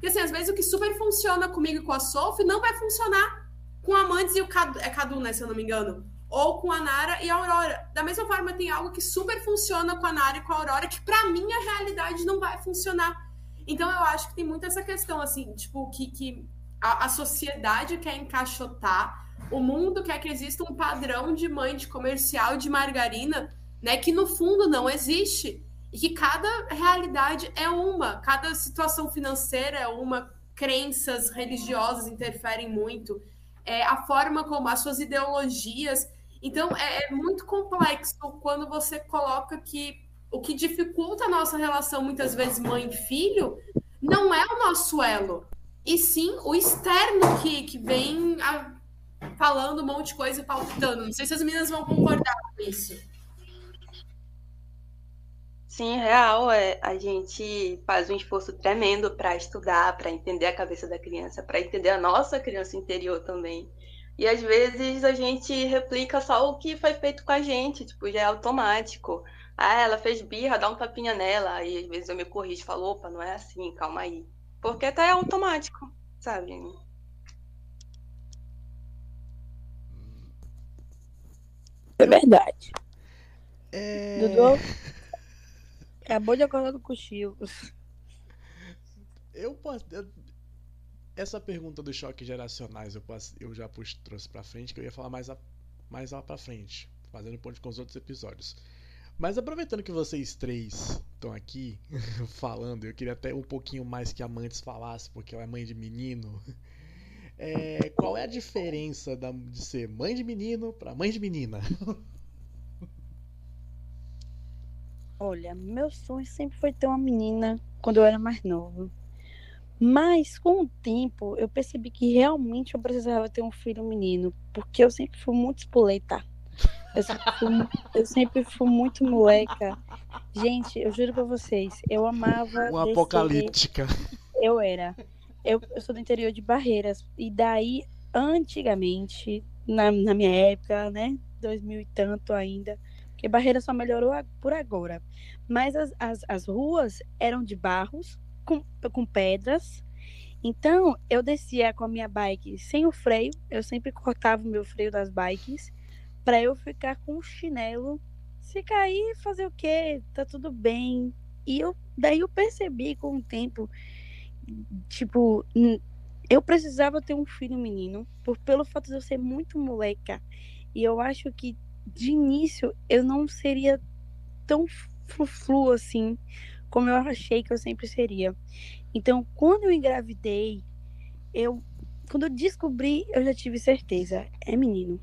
que assim, às vezes o que super funciona comigo e com a Sophie não vai funcionar com amantes e o Cadu, é Cadu, né, se eu não me engano ou com a Nara e a Aurora. Da mesma forma, tem algo que super funciona com a Nara e com a Aurora, que para mim a realidade não vai funcionar. Então eu acho que tem muito essa questão, assim, tipo, que, que a, a sociedade quer encaixotar, o mundo quer que exista um padrão de mãe de comercial de margarina, né, que no fundo não existe. E que cada realidade é uma, cada situação financeira é uma, crenças religiosas interferem muito, é, a forma como as suas ideologias então, é, é muito complexo quando você coloca que o que dificulta a nossa relação, muitas vezes, mãe-filho, não é o nosso elo, e sim o externo que, que vem a, falando um monte de coisa e palpitando. Não sei se as meninas vão concordar com isso. Sim, real. É, a gente faz um esforço tremendo para estudar, para entender a cabeça da criança, para entender a nossa criança interior também. E às vezes a gente replica só o que foi feito com a gente, tipo, já é automático. Ah, ela fez birra, dá um tapinha nela. Aí às vezes eu me corrijo e falo, opa, não é assim, calma aí. Porque tá automático, sabe? É verdade. É... Dudu acabou de acordar do cochilo. Eu posso. Eu essa pergunta dos choques geracionais eu, eu já pus, trouxe pra frente, que eu ia falar mais, a, mais lá pra frente, fazendo ponto com os outros episódios. Mas aproveitando que vocês três estão aqui <laughs> falando, eu queria até um pouquinho mais que a Mantes falasse, porque ela é mãe de menino. É, qual é a diferença da, de ser mãe de menino para mãe de menina? <laughs> Olha, meu sonho sempre foi ter uma menina quando eu era mais novo. Mas com o tempo eu percebi que realmente eu precisava ter um filho menino, porque eu sempre fui muito espoleta. Eu sempre fui, eu sempre fui muito moleca. Gente, eu juro pra vocês, eu amava. Uma apocalíptica. Eu era. Eu, eu sou do interior de Barreiras. E daí, antigamente, na, na minha época, né? 2000 e tanto ainda, porque Barreiras só melhorou por agora. Mas as, as, as ruas eram de barros, com, com pedras. Então, eu descia com a minha bike sem o freio, eu sempre cortava o meu freio das bikes, para eu ficar com o chinelo. Se cair, fazer o quê? Tá tudo bem. E eu, daí eu percebi com o tempo, tipo, eu precisava ter um filho menino, por, pelo fato de eu ser muito moleca. E eu acho que de início eu não seria tão flu assim, como eu achei que eu sempre seria. Então, quando eu engravidei, eu quando eu descobri, eu já tive certeza, é menino.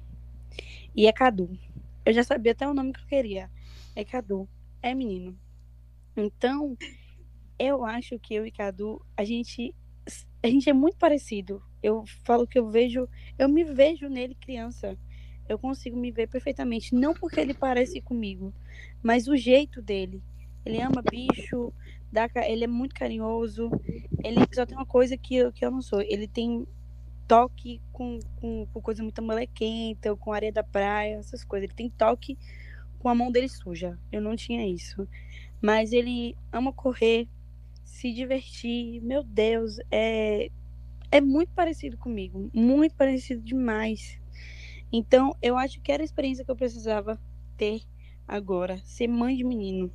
E é Cadu. Eu já sabia até o nome que eu queria. É Cadu, é menino. Então, eu acho que eu e Cadu, a gente a gente é muito parecido. Eu falo que eu vejo, eu me vejo nele criança. Eu consigo me ver perfeitamente, não porque ele parece comigo, mas o jeito dele, ele ama bicho, dá, ele é muito carinhoso. Ele só tem uma coisa que eu, que eu não sou. Ele tem toque com, com, com coisa muito molequenta, com areia da praia, essas coisas. Ele tem toque com a mão dele suja. Eu não tinha isso. Mas ele ama correr, se divertir. Meu Deus, é, é muito parecido comigo. Muito parecido demais. Então, eu acho que era a experiência que eu precisava ter agora. Ser mãe de menino.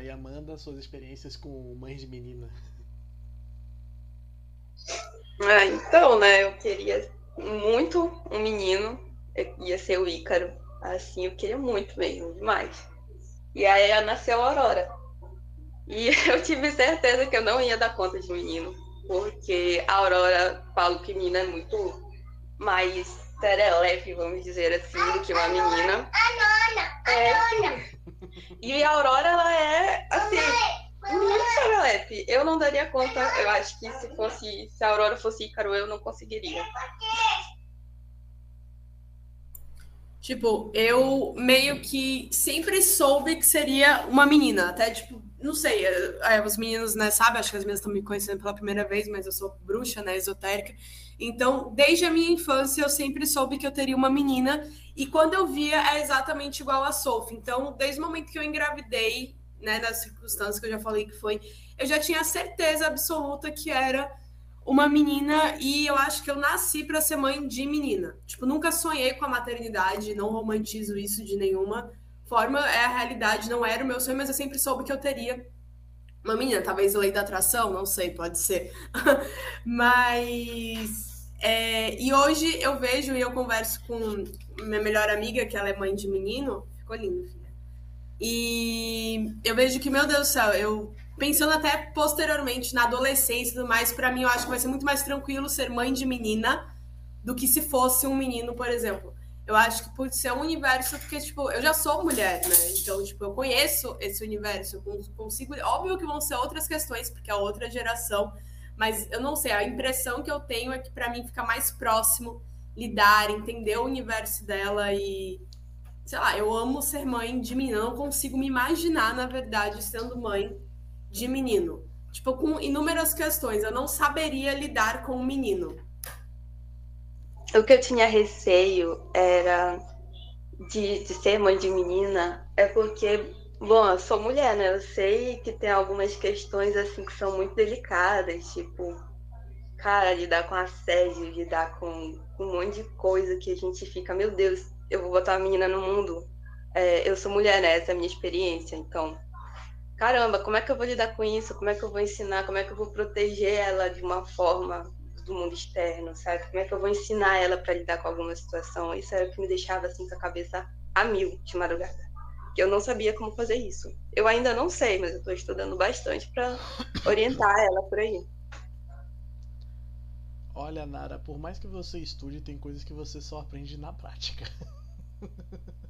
E Amanda, suas experiências com mães de menina. Ah, então, né, eu queria muito um menino, ia ser o Ícaro. Assim, eu queria muito mesmo, demais. E aí nasceu a Aurora. E <laughs> eu tive certeza que eu não ia dar conta de menino, porque a Aurora, falo que menina é muito mais serelepe, vamos dizer assim, do que uma menina. É, <laughs> e a Aurora, ela é, assim, muito serelepe. Eu não daria conta, eu acho que se fosse, se a Aurora fosse Ícaro, eu não conseguiria. Tipo, eu meio que sempre soube que seria uma menina. Até, tipo, não sei, é, os meninos, né, sabem? Acho que as meninas estão me conhecendo pela primeira vez, mas eu sou bruxa, né, esotérica. Então, desde a minha infância, eu sempre soube que eu teria uma menina. E quando eu via, é exatamente igual a Sophie. Então, desde o momento que eu engravidei, né, das circunstâncias que eu já falei que foi, eu já tinha certeza absoluta que era uma menina e eu acho que eu nasci para ser mãe de menina. Tipo, nunca sonhei com a maternidade, não romantizo isso de nenhuma forma. É a realidade, não era o meu sonho, mas eu sempre soube que eu teria uma menina. Talvez lei da atração, não sei, pode ser. <laughs> mas. É, e hoje eu vejo e eu converso com minha melhor amiga, que ela é mãe de menino. Ficou lindo, filha. E eu vejo que, meu Deus do céu, eu pensando até posteriormente na adolescência e tudo mais, para mim eu acho que vai ser muito mais tranquilo ser mãe de menina do que se fosse um menino, por exemplo. Eu acho que pode ser um universo, porque, tipo, eu já sou mulher, né? Então, tipo, eu conheço esse universo, eu consigo. Óbvio que vão ser outras questões, porque é outra geração, mas eu não sei, a impressão que eu tenho é que para mim fica mais próximo lidar, entender o universo dela e. Sei lá, eu amo ser mãe de menina, eu não consigo me imaginar, na verdade, sendo mãe de menino. Tipo, com inúmeras questões. Eu não saberia lidar com um menino. O que eu tinha receio era de, de ser mãe de menina, é porque, bom, eu sou mulher, né? Eu sei que tem algumas questões assim que são muito delicadas, tipo, cara, lidar com assédio, lidar com, um monte de coisa que a gente fica, meu Deus, eu vou botar uma menina no mundo. É, eu sou mulher, né? Essa é a minha experiência, então caramba, como é que eu vou lidar com isso? Como é que eu vou ensinar? Como é que eu vou proteger ela de uma forma do mundo externo, sabe? Como é que eu vou ensinar ela para lidar com alguma situação? Isso era o que me deixava assim com a cabeça a mil de madrugada. Que eu não sabia como fazer isso. Eu ainda não sei, mas eu estou estudando bastante para <coughs> orientar ela por aí. Olha, Nara, por mais que você estude, tem coisas que você só aprende na prática. <laughs>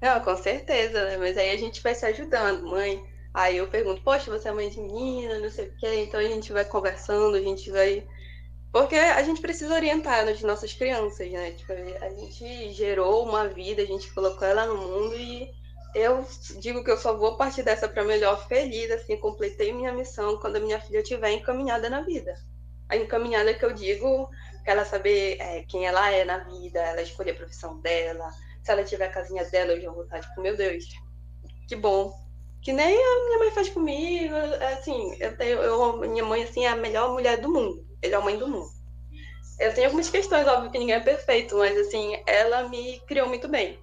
Não, com certeza, né? Mas aí a gente vai se ajudando, mãe. Aí eu pergunto, poxa, você é mãe de menina, não sei o quê. Então a gente vai conversando, a gente vai. Porque a gente precisa orientar as nossas crianças, né? Tipo, a gente gerou uma vida, a gente colocou ela no mundo e eu digo que eu só vou partir dessa para melhor feliz, assim, completei minha missão quando a minha filha estiver encaminhada na vida. A encaminhada que eu digo, ela saber é, quem ela é na vida, ela escolher a profissão dela, se ela tiver a casinha dela, eu já vou estar, tipo, meu Deus, que bom. Que nem a minha mãe faz comigo, assim, eu tenho, eu, minha mãe, assim, é a melhor mulher do mundo, melhor mãe do mundo. Eu tenho algumas questões, óbvio que ninguém é perfeito, mas, assim, ela me criou muito bem.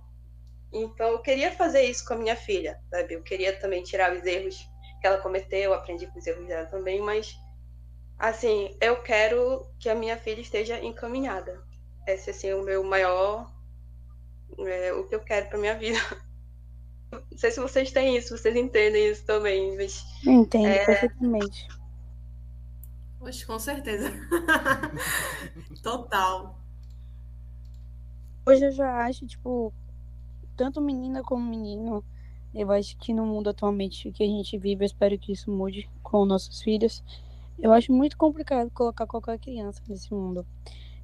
Então, eu queria fazer isso com a minha filha, sabe? Eu queria também tirar os erros que ela cometeu, aprendi com os erros dela também, mas, assim, eu quero que a minha filha esteja encaminhada. Esse, assim, é o meu maior é, o que eu quero para minha vida. <laughs> Não sei se vocês têm isso, vocês entendem isso também, mas. Entendo é... perfeitamente. Poxa, com certeza. <laughs> Total. Hoje eu já acho, tipo, tanto menina como menino, eu acho que no mundo atualmente que a gente vive, eu espero que isso mude com nossos filhos. Eu acho muito complicado colocar qualquer criança nesse mundo.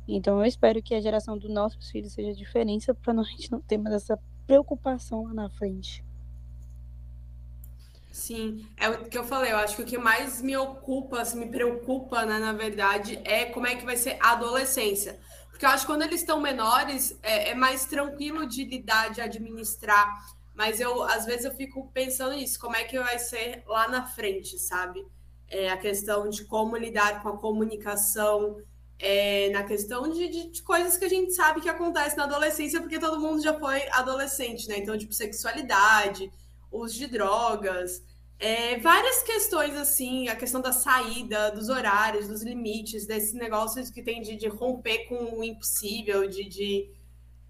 Então eu espero que a geração dos nossos filhos seja diferente para a <laughs> gente não ter mais essa preocupação lá na frente. Sim, é o que eu falei, eu acho que o que mais me ocupa, me preocupa, né, na verdade, é como é que vai ser a adolescência. Porque eu acho que quando eles estão menores, é, é mais tranquilo de lidar, de administrar. Mas eu, às vezes, eu fico pensando nisso, como é que vai ser lá na frente, sabe? É, a questão de como lidar com a comunicação, é, na questão de, de, de, coisas que a gente sabe que acontece na adolescência, porque todo mundo já foi adolescente, né? Então, tipo, sexualidade, uso de drogas, é, várias questões assim, a questão da saída, dos horários, dos limites, desses negócios que tem de, de romper com o impossível, de, de,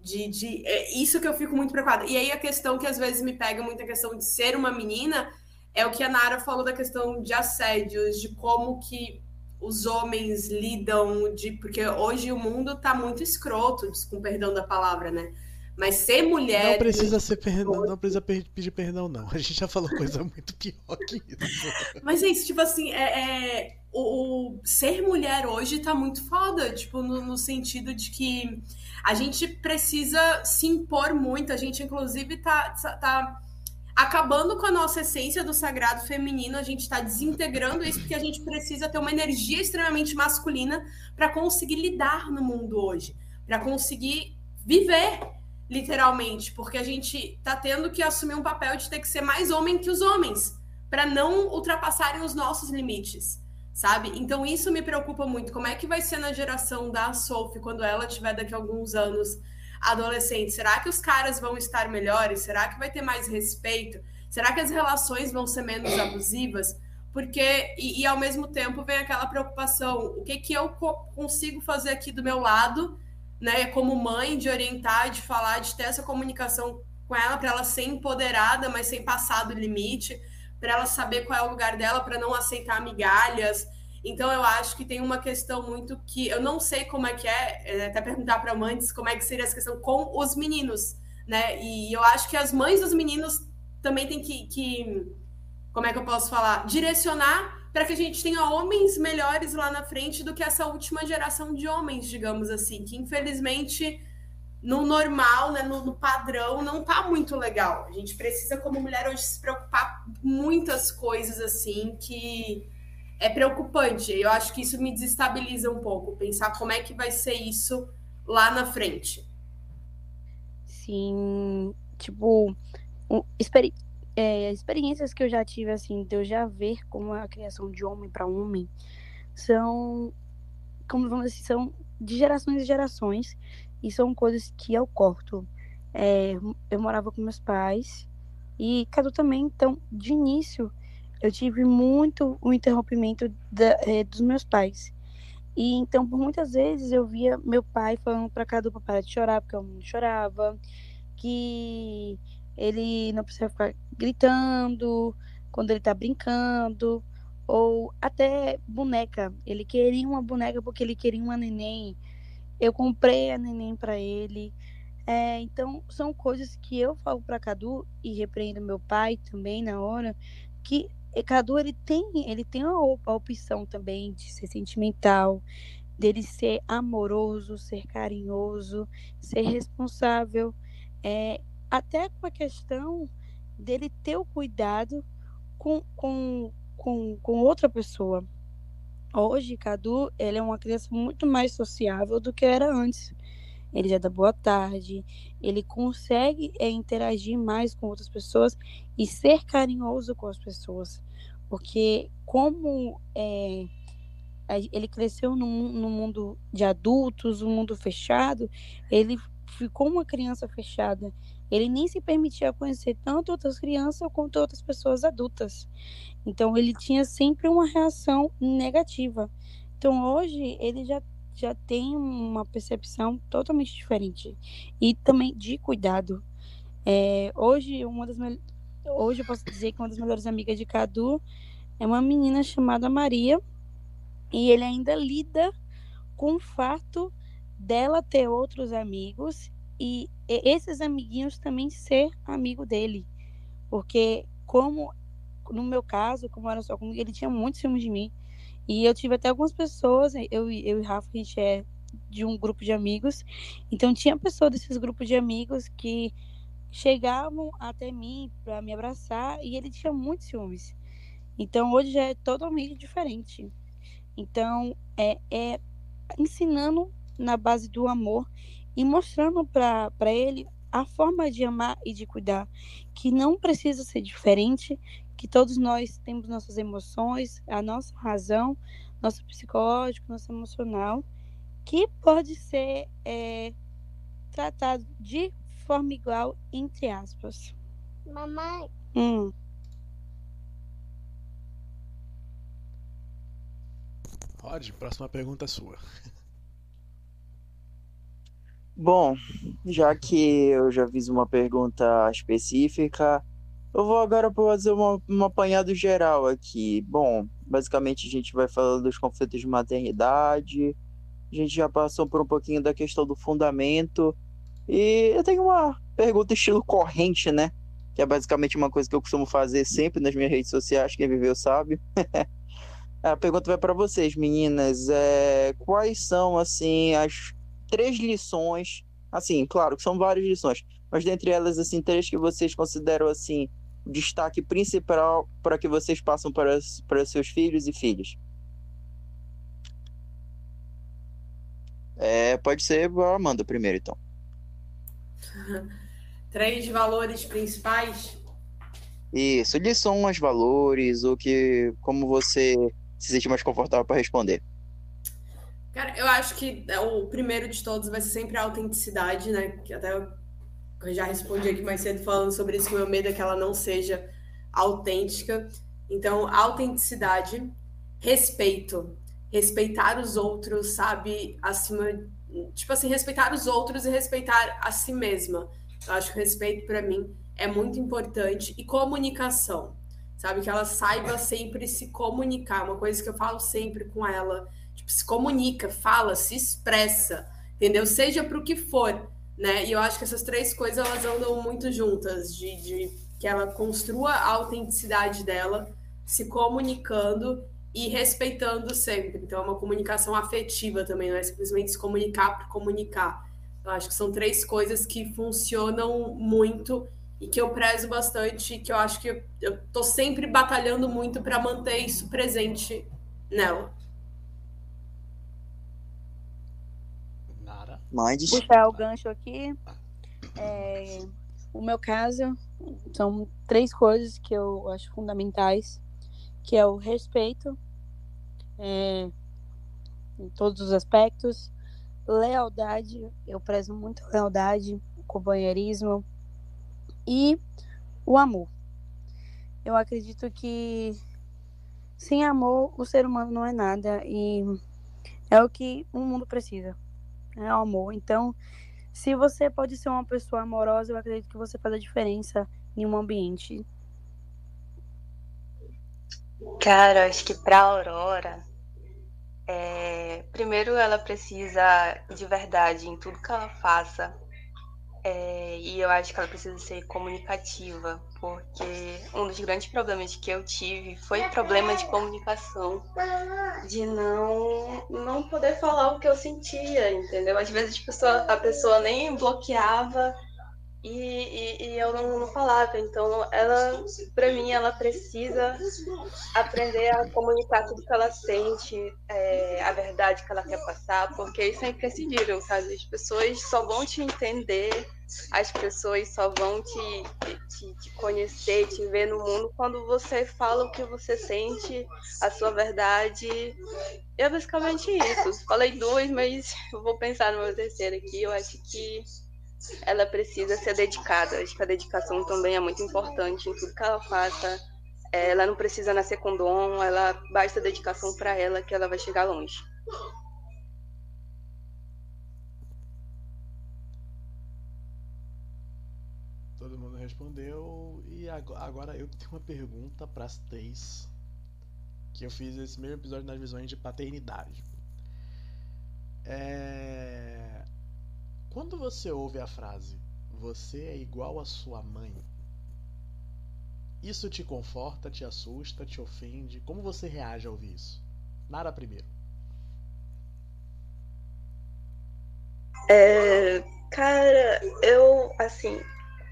de, de é isso que eu fico muito preocupada. E aí a questão que às vezes me pega muito a questão de ser uma menina é o que a Nara falou da questão de assédios, de como que os homens lidam de porque hoje o mundo está muito escroto, com perdão da palavra, né? Mas ser mulher. Não precisa ser perdão, não precisa pedir perdão, não. A gente já falou coisa <laughs> muito pior que isso. Mas é isso, tipo assim, é, é o, o, ser mulher hoje tá muito foda, tipo, no, no, sentido de que a gente precisa se impor muito, a gente, inclusive, tá, tá acabando com a nossa essência do sagrado feminino, a gente está desintegrando isso porque a gente precisa ter uma energia extremamente masculina para conseguir lidar no mundo hoje, para conseguir viver literalmente, porque a gente tá tendo que assumir um papel de ter que ser mais homem que os homens, para não ultrapassarem os nossos limites, sabe? Então isso me preocupa muito. Como é que vai ser na geração da Sophie quando ela tiver daqui a alguns anos adolescente? Será que os caras vão estar melhores? Será que vai ter mais respeito? Será que as relações vão ser menos abusivas? Porque, e, e ao mesmo tempo vem aquela preocupação: o que, que eu consigo fazer aqui do meu lado né, como mãe, de orientar, de falar, de ter essa comunicação com ela, para ela ser empoderada, mas sem passar do limite, para ela saber qual é o lugar dela, para não aceitar migalhas. Então, eu acho que tem uma questão muito que eu não sei como é que é, é até perguntar para mães como é que seria essa questão com os meninos, né? E eu acho que as mães dos meninos também têm que, que como é que eu posso falar? Direcionar para que a gente tenha homens melhores lá na frente do que essa última geração de homens, digamos assim, que infelizmente no normal, né, no, no padrão, não tá muito legal. A gente precisa, como mulher, hoje se preocupar com muitas coisas assim que é preocupante. Eu acho que isso me desestabiliza um pouco, pensar como é que vai ser isso lá na frente. Sim, tipo, experi é, experiências que eu já tive, assim, de eu já ver como é a criação de homem para homem, são, como vamos dizer, são de gerações e gerações, e são coisas que eu corto. É, eu morava com meus pais, e Cadu também, então, de início, eu tive muito o interrompimento da, é, dos meus pais. E então, por muitas vezes, eu via meu pai falando para Cadu para parar de chorar, porque eu não chorava, que ele não precisa ficar gritando quando ele tá brincando, ou até boneca. Ele queria uma boneca porque ele queria uma neném. Eu comprei a neném para ele. É, então, são coisas que eu falo para Cadu e repreendo meu pai também na hora, que Cadu ele tem, ele tem a, opção também de ser sentimental, dele ser amoroso, ser carinhoso, ser responsável. É, até com a questão dele ter o cuidado com, com, com, com outra pessoa. Hoje, Cadu, ele é uma criança muito mais sociável do que era antes. Ele já dá boa tarde, ele consegue é, interagir mais com outras pessoas e ser carinhoso com as pessoas. Porque como é, ele cresceu no mundo de adultos, um mundo fechado, ele ficou uma criança fechada ele nem se permitia conhecer tanto outras crianças quanto outras pessoas adultas. Então ele tinha sempre uma reação negativa. Então hoje ele já já tem uma percepção totalmente diferente e também de cuidado. É, hoje uma das hoje eu posso dizer que uma das melhores amigas de Cadu é uma menina chamada Maria e ele ainda lida com o fato dela ter outros amigos e esses amiguinhos também ser amigo dele. Porque, como no meu caso, como era só comigo, ele tinha muitos ciúmes de mim. E eu tive até algumas pessoas, eu, eu e Rafa, a gente é de um grupo de amigos. Então, tinha pessoas desses grupos de amigos que chegavam até mim para me abraçar e ele tinha muitos ciúmes. Então, hoje já é totalmente diferente. Então, é, é ensinando na base do amor e mostrando para ele a forma de amar e de cuidar, que não precisa ser diferente, que todos nós temos nossas emoções, a nossa razão, nosso psicológico, nosso emocional, que pode ser é, tratado de forma igual, entre aspas. Mamãe, Hum, Rod, próxima pergunta é sua. Bom, já que eu já fiz uma pergunta específica, eu vou agora fazer uma, um apanhado geral aqui. Bom, basicamente a gente vai falando dos conflitos de maternidade, a gente já passou por um pouquinho da questão do fundamento, e eu tenho uma pergunta estilo corrente, né? Que é basicamente uma coisa que eu costumo fazer sempre nas minhas redes sociais, quem viveu sabe. <laughs> A pergunta vai para vocês, meninas. É, quais são, assim, as três lições? Assim, claro que são várias lições, mas dentre elas, assim, três que vocês consideram, assim, destaque principal para que vocês passam para, para seus filhos e filhas? É, pode ser a Amanda primeiro, então. <laughs> Três valores principais. Isso, lições, valores, o que, como você se sentir mais confortável para responder. Cara, eu acho que é, o primeiro de todos vai ser sempre a autenticidade, né? Que até eu eu já respondi aqui mais cedo falando sobre isso, que o meu medo é que ela não seja autêntica. Então, autenticidade, respeito, respeitar os outros, sabe? Acima, tipo assim, respeitar os outros e respeitar a si mesma. Eu acho que o respeito para mim é muito importante e comunicação sabe? Que ela saiba sempre se comunicar, uma coisa que eu falo sempre com ela, tipo, se comunica, fala, se expressa, entendeu? Seja para o que for, né? E eu acho que essas três coisas elas andam muito juntas, de, de que ela construa a autenticidade dela, se comunicando e respeitando sempre. Então, é uma comunicação afetiva também, não é simplesmente se comunicar por comunicar. Eu acho que são três coisas que funcionam muito e que eu prezo bastante, que eu acho que eu, tô sempre batalhando muito para manter isso presente nela. Minds. puxar o gancho aqui. É, o meu caso são três coisas que eu acho fundamentais, que é o respeito é, em todos os aspectos, lealdade, eu prezo muito lealdade, companheirismo, e o amor. Eu acredito que sem amor o ser humano não é nada e é o que o mundo precisa. É o amor. Então, se você pode ser uma pessoa amorosa, eu acredito que você faz a diferença em um ambiente. Cara, acho que para Aurora, é, primeiro ela precisa de verdade em tudo que ela faça é, e eu acho que ela precisa ser comunicativa, porque um dos grandes problemas que eu tive foi problema de comunicação, de não não poder falar o que eu sentia, entendeu? Às vezes a pessoa, a pessoa nem bloqueava e, e, e, eu não, não, falava. Então, ela, para mim, ela precisa aprender a comunicar tudo que ela sente, é, a verdade que ela quer passar, porque isso é imprescindível, sabe? As pessoas só vão te entender, as pessoas só vão te, te, te conhecer, te ver no mundo quando você fala o que você sente, a sua verdade. E é basicamente isso. Falei duas, mas <laughs> vou pensar numa terceira aqui. Eu acho que ela precisa ser dedicada. Acho que a dedicação também é muito importante em tudo que ela faça. É, ela não precisa nascer com dom, ela basta dedicação para ela que ela vai chegar longe. Todo mundo respondeu e agora eu tenho uma pergunta para as três que eu fiz esse mesmo episódio nas visões de paternidade. É... Quando você ouve a frase você é igual à sua mãe, isso te conforta, te assusta, te ofende? Como você reage ao ouvir isso? Nara primeiro. É, cara, eu assim,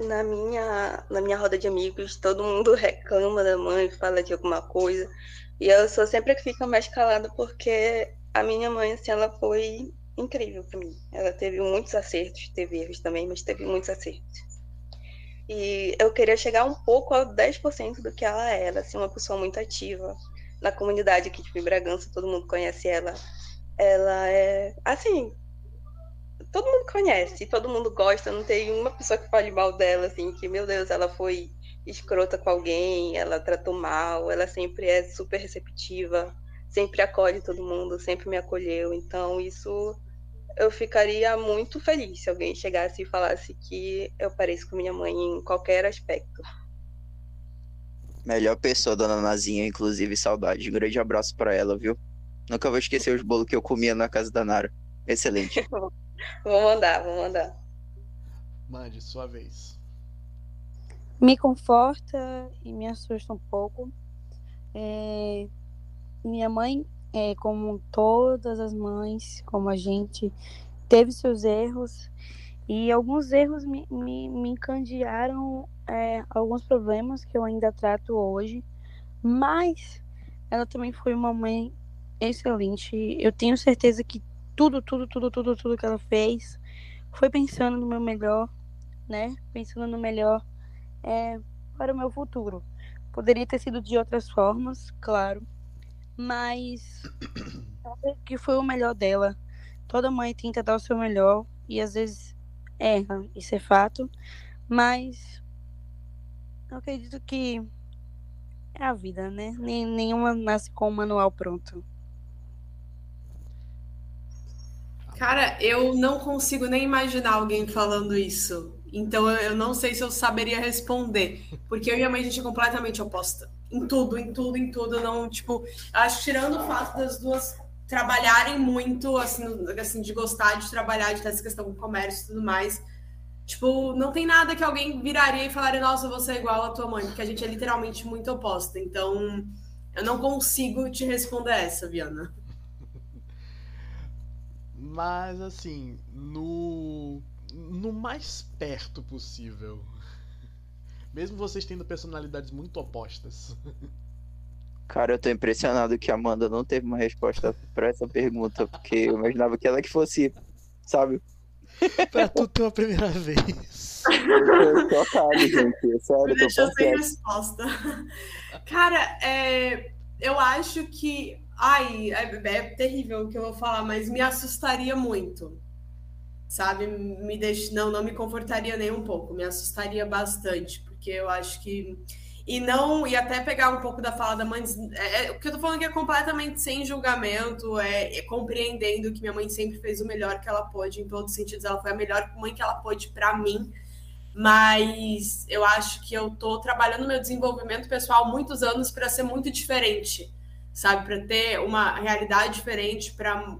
na minha na minha roda de amigos, todo mundo <laughs> reclama da mãe, fala de alguma coisa, e eu sou sempre que fica mais calada porque a minha mãe assim, ela foi incrível para mim. Ela teve muitos acertos, teve erros também, mas teve muitos acertos. E eu queria chegar um pouco a 10% do que ela é. Ela é assim, uma pessoa muito ativa. Na comunidade aqui em Bragança, todo mundo conhece ela. Ela é, assim, todo mundo conhece, todo mundo gosta. Não tem uma pessoa que fale mal dela, assim, que, meu Deus, ela foi escrota com alguém, ela tratou mal, ela sempre é super receptiva, sempre acolhe todo mundo, sempre me acolheu. Então, isso eu ficaria muito feliz se alguém chegasse e falasse que eu pareço com minha mãe em qualquer aspecto. Melhor pessoa, dona Nazinha, inclusive, saudade. Um grande abraço para ela, viu? Nunca vou esquecer os bolos que eu comia na casa da Nara. Excelente. <laughs> vou mandar, vou mandar. Mande, sua vez. Me conforta e me assusta um pouco. É... Minha mãe, é, como todas as mães, como a gente, teve seus erros. E alguns erros me, me, me encandearam é, alguns problemas que eu ainda trato hoje. Mas ela também foi uma mãe excelente. Eu tenho certeza que tudo, tudo, tudo, tudo, tudo que ela fez foi pensando no meu melhor, né? Pensando no melhor é, para o meu futuro. Poderia ter sido de outras formas, claro, mas que foi o melhor dela. Toda mãe tenta dar o seu melhor e às vezes erra, isso é fato, mas eu acredito que é a vida, né? Nenhuma nasce com o manual pronto. Cara, eu não consigo nem imaginar alguém falando isso. Então eu não sei se eu saberia responder. Porque eu e a mãe a gente é completamente oposta. Em tudo, em tudo, em tudo. Não, tipo, acho tirando o fato das duas trabalharem muito, assim, assim, de gostar de trabalhar, de ter essa questão com comércio e tudo mais. Tipo, não tem nada que alguém viraria e falaria, nossa, você é igual à tua mãe, porque a gente é literalmente muito oposta. Então, eu não consigo te responder essa, Viana. Mas assim, no no mais perto possível. Mesmo vocês tendo personalidades muito opostas. Cara, eu tô impressionado que a Amanda não teve uma resposta para essa pergunta, porque eu imaginava que ela que fosse, sabe? pra tu ter a primeira vez. Eu tô chocado, gente. Sério, Me deixou sem resposta. Cara, é, eu acho que Ai, é, é, terrível o que eu vou falar, mas me assustaria muito. Sabe? Me deixa, não, não me confortaria nem um pouco, me assustaria bastante, porque eu acho que e não e até pegar um pouco da fala da mãe é, é, o que eu tô falando que é completamente sem julgamento é, é, compreendendo que minha mãe sempre fez o melhor que ela pôde em todos os sentidos ela foi a melhor mãe que ela pôde para mim mas eu acho que eu tô trabalhando meu desenvolvimento pessoal muitos anos para ser muito diferente sabe? Para ter uma realidade diferente, para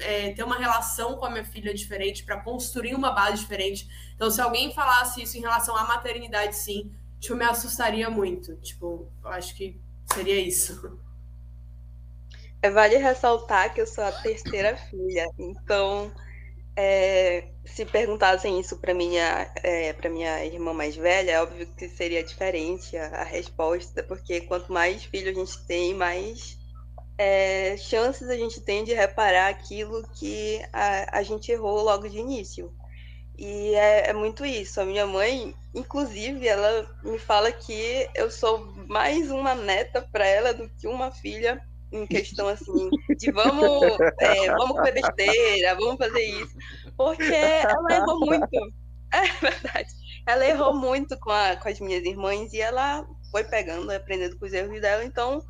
é, ter uma relação com a minha filha diferente, para construir uma base diferente. Então, se alguém falasse isso em relação à maternidade, sim, tipo, me assustaria muito. Tipo, eu acho que seria isso. É, vale ressaltar que eu sou a terceira filha, então é, se perguntassem isso para minha é, para minha irmã mais velha, é óbvio que seria diferente a, a resposta, porque quanto mais filhos a gente tem, mais é, chances a gente tem de reparar aquilo que a, a gente errou logo de início. E é, é, muito isso. A minha mãe, inclusive, ela me fala que eu sou mais uma neta para ela do que uma filha em questão assim de vamos, é, vamos comer besteira, vamos fazer isso, porque ela errou muito. <laughs> É verdade. Ela errou muito com, a, com as minhas irmãs e ela foi pegando, aprendendo com os erros dela. Então,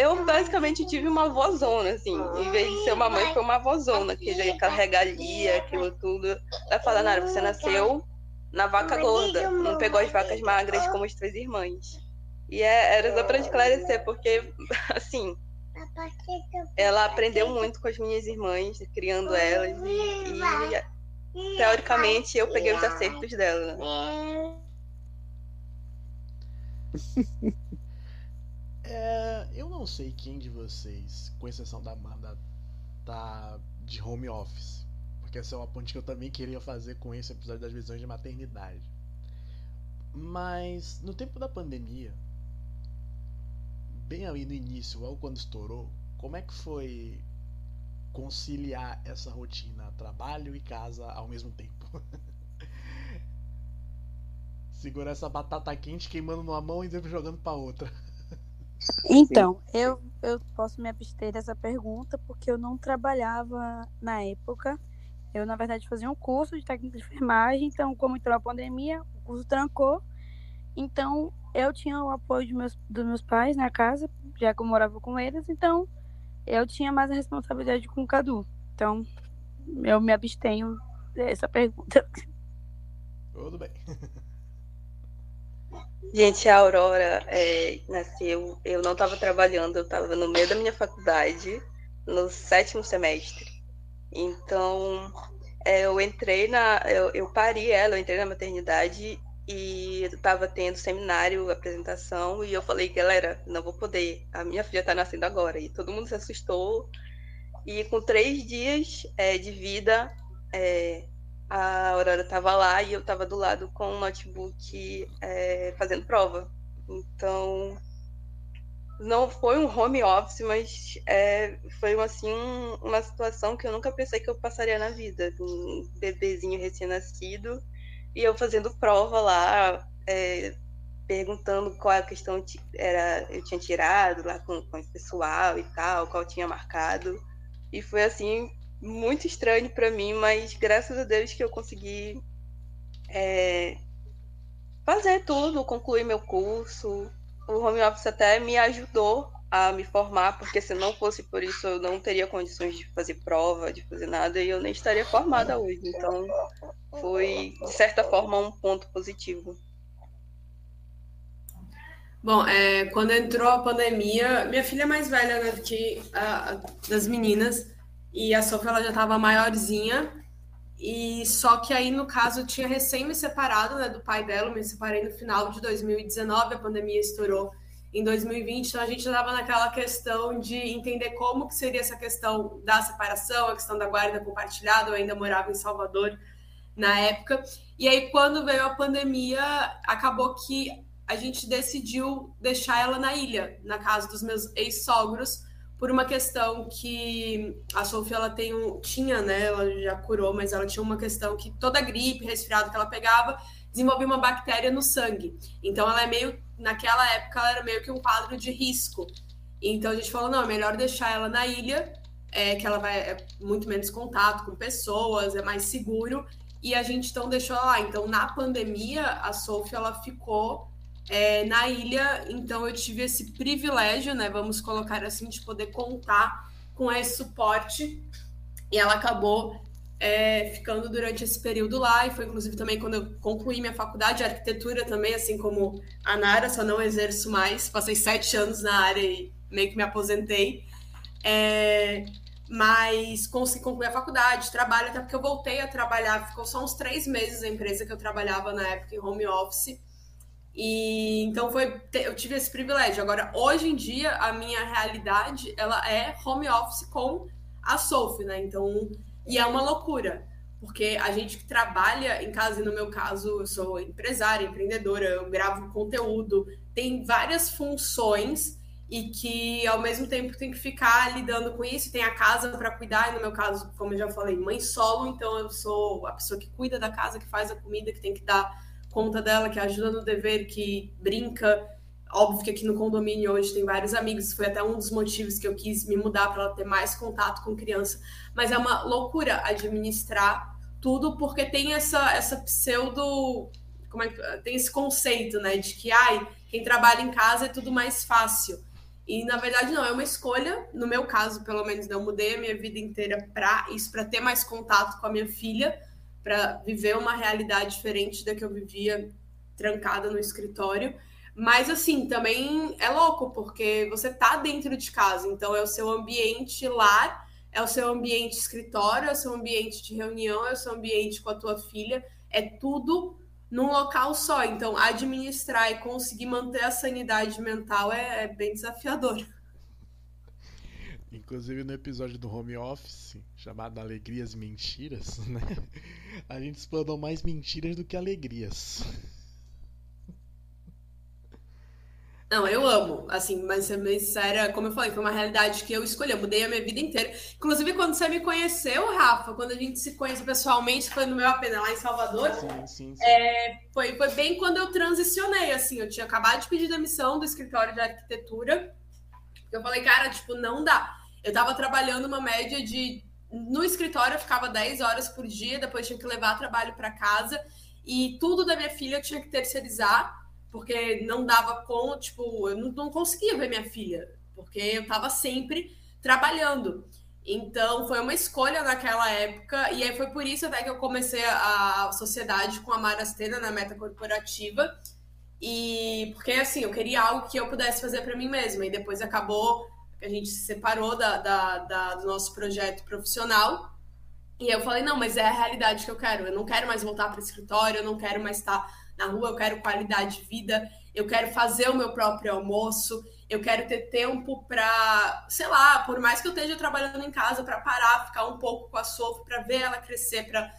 eu basicamente tive uma vozona, assim. Em vez de ser uma mãe, foi uma vozona, que já aquela regalia, aquilo tudo. Ela fala, Nara, você nasceu na vaca gorda, não pegou as vacas magras como as tuas irmãs. E é, era só para esclarecer, porque, <laughs> assim, ela aprendeu muito com as minhas irmãs, criando elas, e teoricamente eu peguei os acertos dela. <laughs> É, eu não sei quem de vocês, com exceção da Amanda, tá de home office. Porque essa é uma ponte que eu também queria fazer com esse episódio das visões de maternidade. Mas no tempo da pandemia, bem ali no início, logo quando estourou, como é que foi conciliar essa rotina, trabalho e casa ao mesmo tempo? <laughs> Segurar essa batata quente queimando numa mão e depois jogando para outra. Então, eu, eu posso me abster dessa pergunta porque eu não trabalhava na época. Eu, na verdade, fazia um curso de técnica de enfermagem, então, como entrou a pandemia, o curso trancou Então, eu tinha o apoio de meus, dos meus pais na casa, já que eu morava com eles, então eu tinha mais a responsabilidade com o Cadu. Então, eu me abstenho dessa pergunta. Tudo bem. <laughs> Gente, a Aurora é, nasceu, eu não estava trabalhando, eu estava no meio da minha faculdade, no sétimo semestre. Então, é, eu entrei na. Eu, eu pari ela, eu entrei na maternidade e estava tendo seminário, apresentação, e eu falei, galera, não vou poder, a minha filha está nascendo agora. E todo mundo se assustou. E com três dias é, de vida, é, a Aurora estava lá e eu estava do lado com o notebook é, fazendo prova. Então, não foi um home office, mas é, foi assim uma situação que eu nunca pensei que eu passaria na vida. Um bebezinho recém-nascido e eu fazendo prova lá, é, perguntando qual a questão era eu tinha tirado lá com, com o pessoal e tal, qual tinha marcado. E foi assim muito estranho para mim, mas graças a Deus que eu consegui é, fazer tudo, concluir meu curso. O home office até me ajudou a me formar, porque se não fosse por isso eu não teria condições de fazer prova, de fazer nada, e eu nem estaria formada hoje. Então foi, de certa forma, um ponto positivo. Bom, é, quando entrou a pandemia, minha filha é mais velha né, que a, das meninas, e a Sofia ela já estava maiorzinha. E só que aí, no caso, tinha recém me separado né, do pai dela, me separei no final de 2019, a pandemia estourou em 2020, então a gente estava naquela questão de entender como que seria essa questão da separação, a questão da guarda compartilhada, eu ainda morava em Salvador na época. E aí, quando veio a pandemia, acabou que a gente decidiu deixar ela na ilha, na casa dos meus ex-sogros, por uma questão que a Sofia ela tem um, tinha, né? Ela já curou, mas ela tinha uma questão que toda gripe, resfriado que ela pegava, desenvolvia uma bactéria no sangue. Então ela é meio, naquela época ela era meio que um quadro de risco. Então a gente falou, não, é melhor deixar ela na ilha, é, que ela vai é muito menos contato com pessoas, é mais seguro. E a gente então deixou ela lá. Então na pandemia a Sofia ela ficou é, na ilha, então eu tive esse privilégio, né? Vamos colocar assim, de poder contar com esse suporte. E ela acabou é, ficando durante esse período lá, e foi inclusive também quando eu concluí minha faculdade de arquitetura também, assim como a Nara, só não exerço mais. Passei sete anos na área e meio que me aposentei. É, mas consegui concluir a faculdade, trabalho, até porque eu voltei a trabalhar, ficou só uns três meses a empresa que eu trabalhava na época em home office. E então foi, eu tive esse privilégio. Agora, hoje em dia, a minha realidade ela é home office com a Sophie, né? Então, e é uma loucura, porque a gente trabalha em casa, e no meu caso, eu sou empresária, empreendedora, eu gravo conteúdo, tem várias funções e que ao mesmo tempo tem que ficar lidando com isso, tem a casa para cuidar, e no meu caso, como eu já falei, mãe solo, então eu sou a pessoa que cuida da casa, que faz a comida, que tem que dar conta dela, que ajuda no dever, que brinca. Óbvio que aqui no condomínio hoje tem vários amigos, foi até um dos motivos que eu quis me mudar para ela ter mais contato com criança. Mas é uma loucura administrar tudo, porque tem essa, essa pseudo. Como é que, tem esse conceito, né, de que ai, quem trabalha em casa é tudo mais fácil. E na verdade não, é uma escolha. No meu caso, pelo menos, eu mudei a minha vida inteira para isso, para ter mais contato com a minha filha para viver uma realidade diferente da que eu vivia trancada no escritório. Mas assim, também é louco, porque você tá dentro de casa, então é o seu ambiente lar, é o seu ambiente escritório, é o seu ambiente de reunião, é o seu ambiente com a tua filha, é tudo num local só. Então, administrar e conseguir manter a sanidade mental é, é bem desafiador. Inclusive no episódio do Home Office, chamado Alegrias e Mentiras, <laughs> né? A gente explanou mais mentiras do que alegrias. Não, eu amo, assim, mas bem sincera, como eu falei, foi uma realidade que eu escolhi, eu mudei a minha vida inteira. Inclusive, quando você me conheceu, Rafa, quando a gente se conhece pessoalmente, foi no meu AP lá em Salvador, sim, sim, sim. É, foi, foi bem quando eu transicionei, assim, eu tinha acabado de pedir demissão do escritório de arquitetura, eu falei, cara, tipo, não dá. Eu tava trabalhando uma média de. No escritório eu ficava 10 horas por dia, depois tinha que levar trabalho para casa e tudo da minha filha eu tinha que terceirizar porque não dava com, tipo, eu não, não conseguia ver minha filha, porque eu estava sempre trabalhando. Então, foi uma escolha naquela época, e aí foi por isso até que eu comecei a sociedade com a Marastena na meta corporativa. E porque assim, eu queria algo que eu pudesse fazer para mim mesma, e depois acabou a gente se separou da, da, da, do nosso projeto profissional. E eu falei, não, mas é a realidade que eu quero. Eu não quero mais voltar para o escritório, eu não quero mais estar na rua, eu quero qualidade de vida, eu quero fazer o meu próprio almoço, eu quero ter tempo para, sei lá, por mais que eu esteja trabalhando em casa, para parar, ficar um pouco com a Sophie, para ver ela crescer, para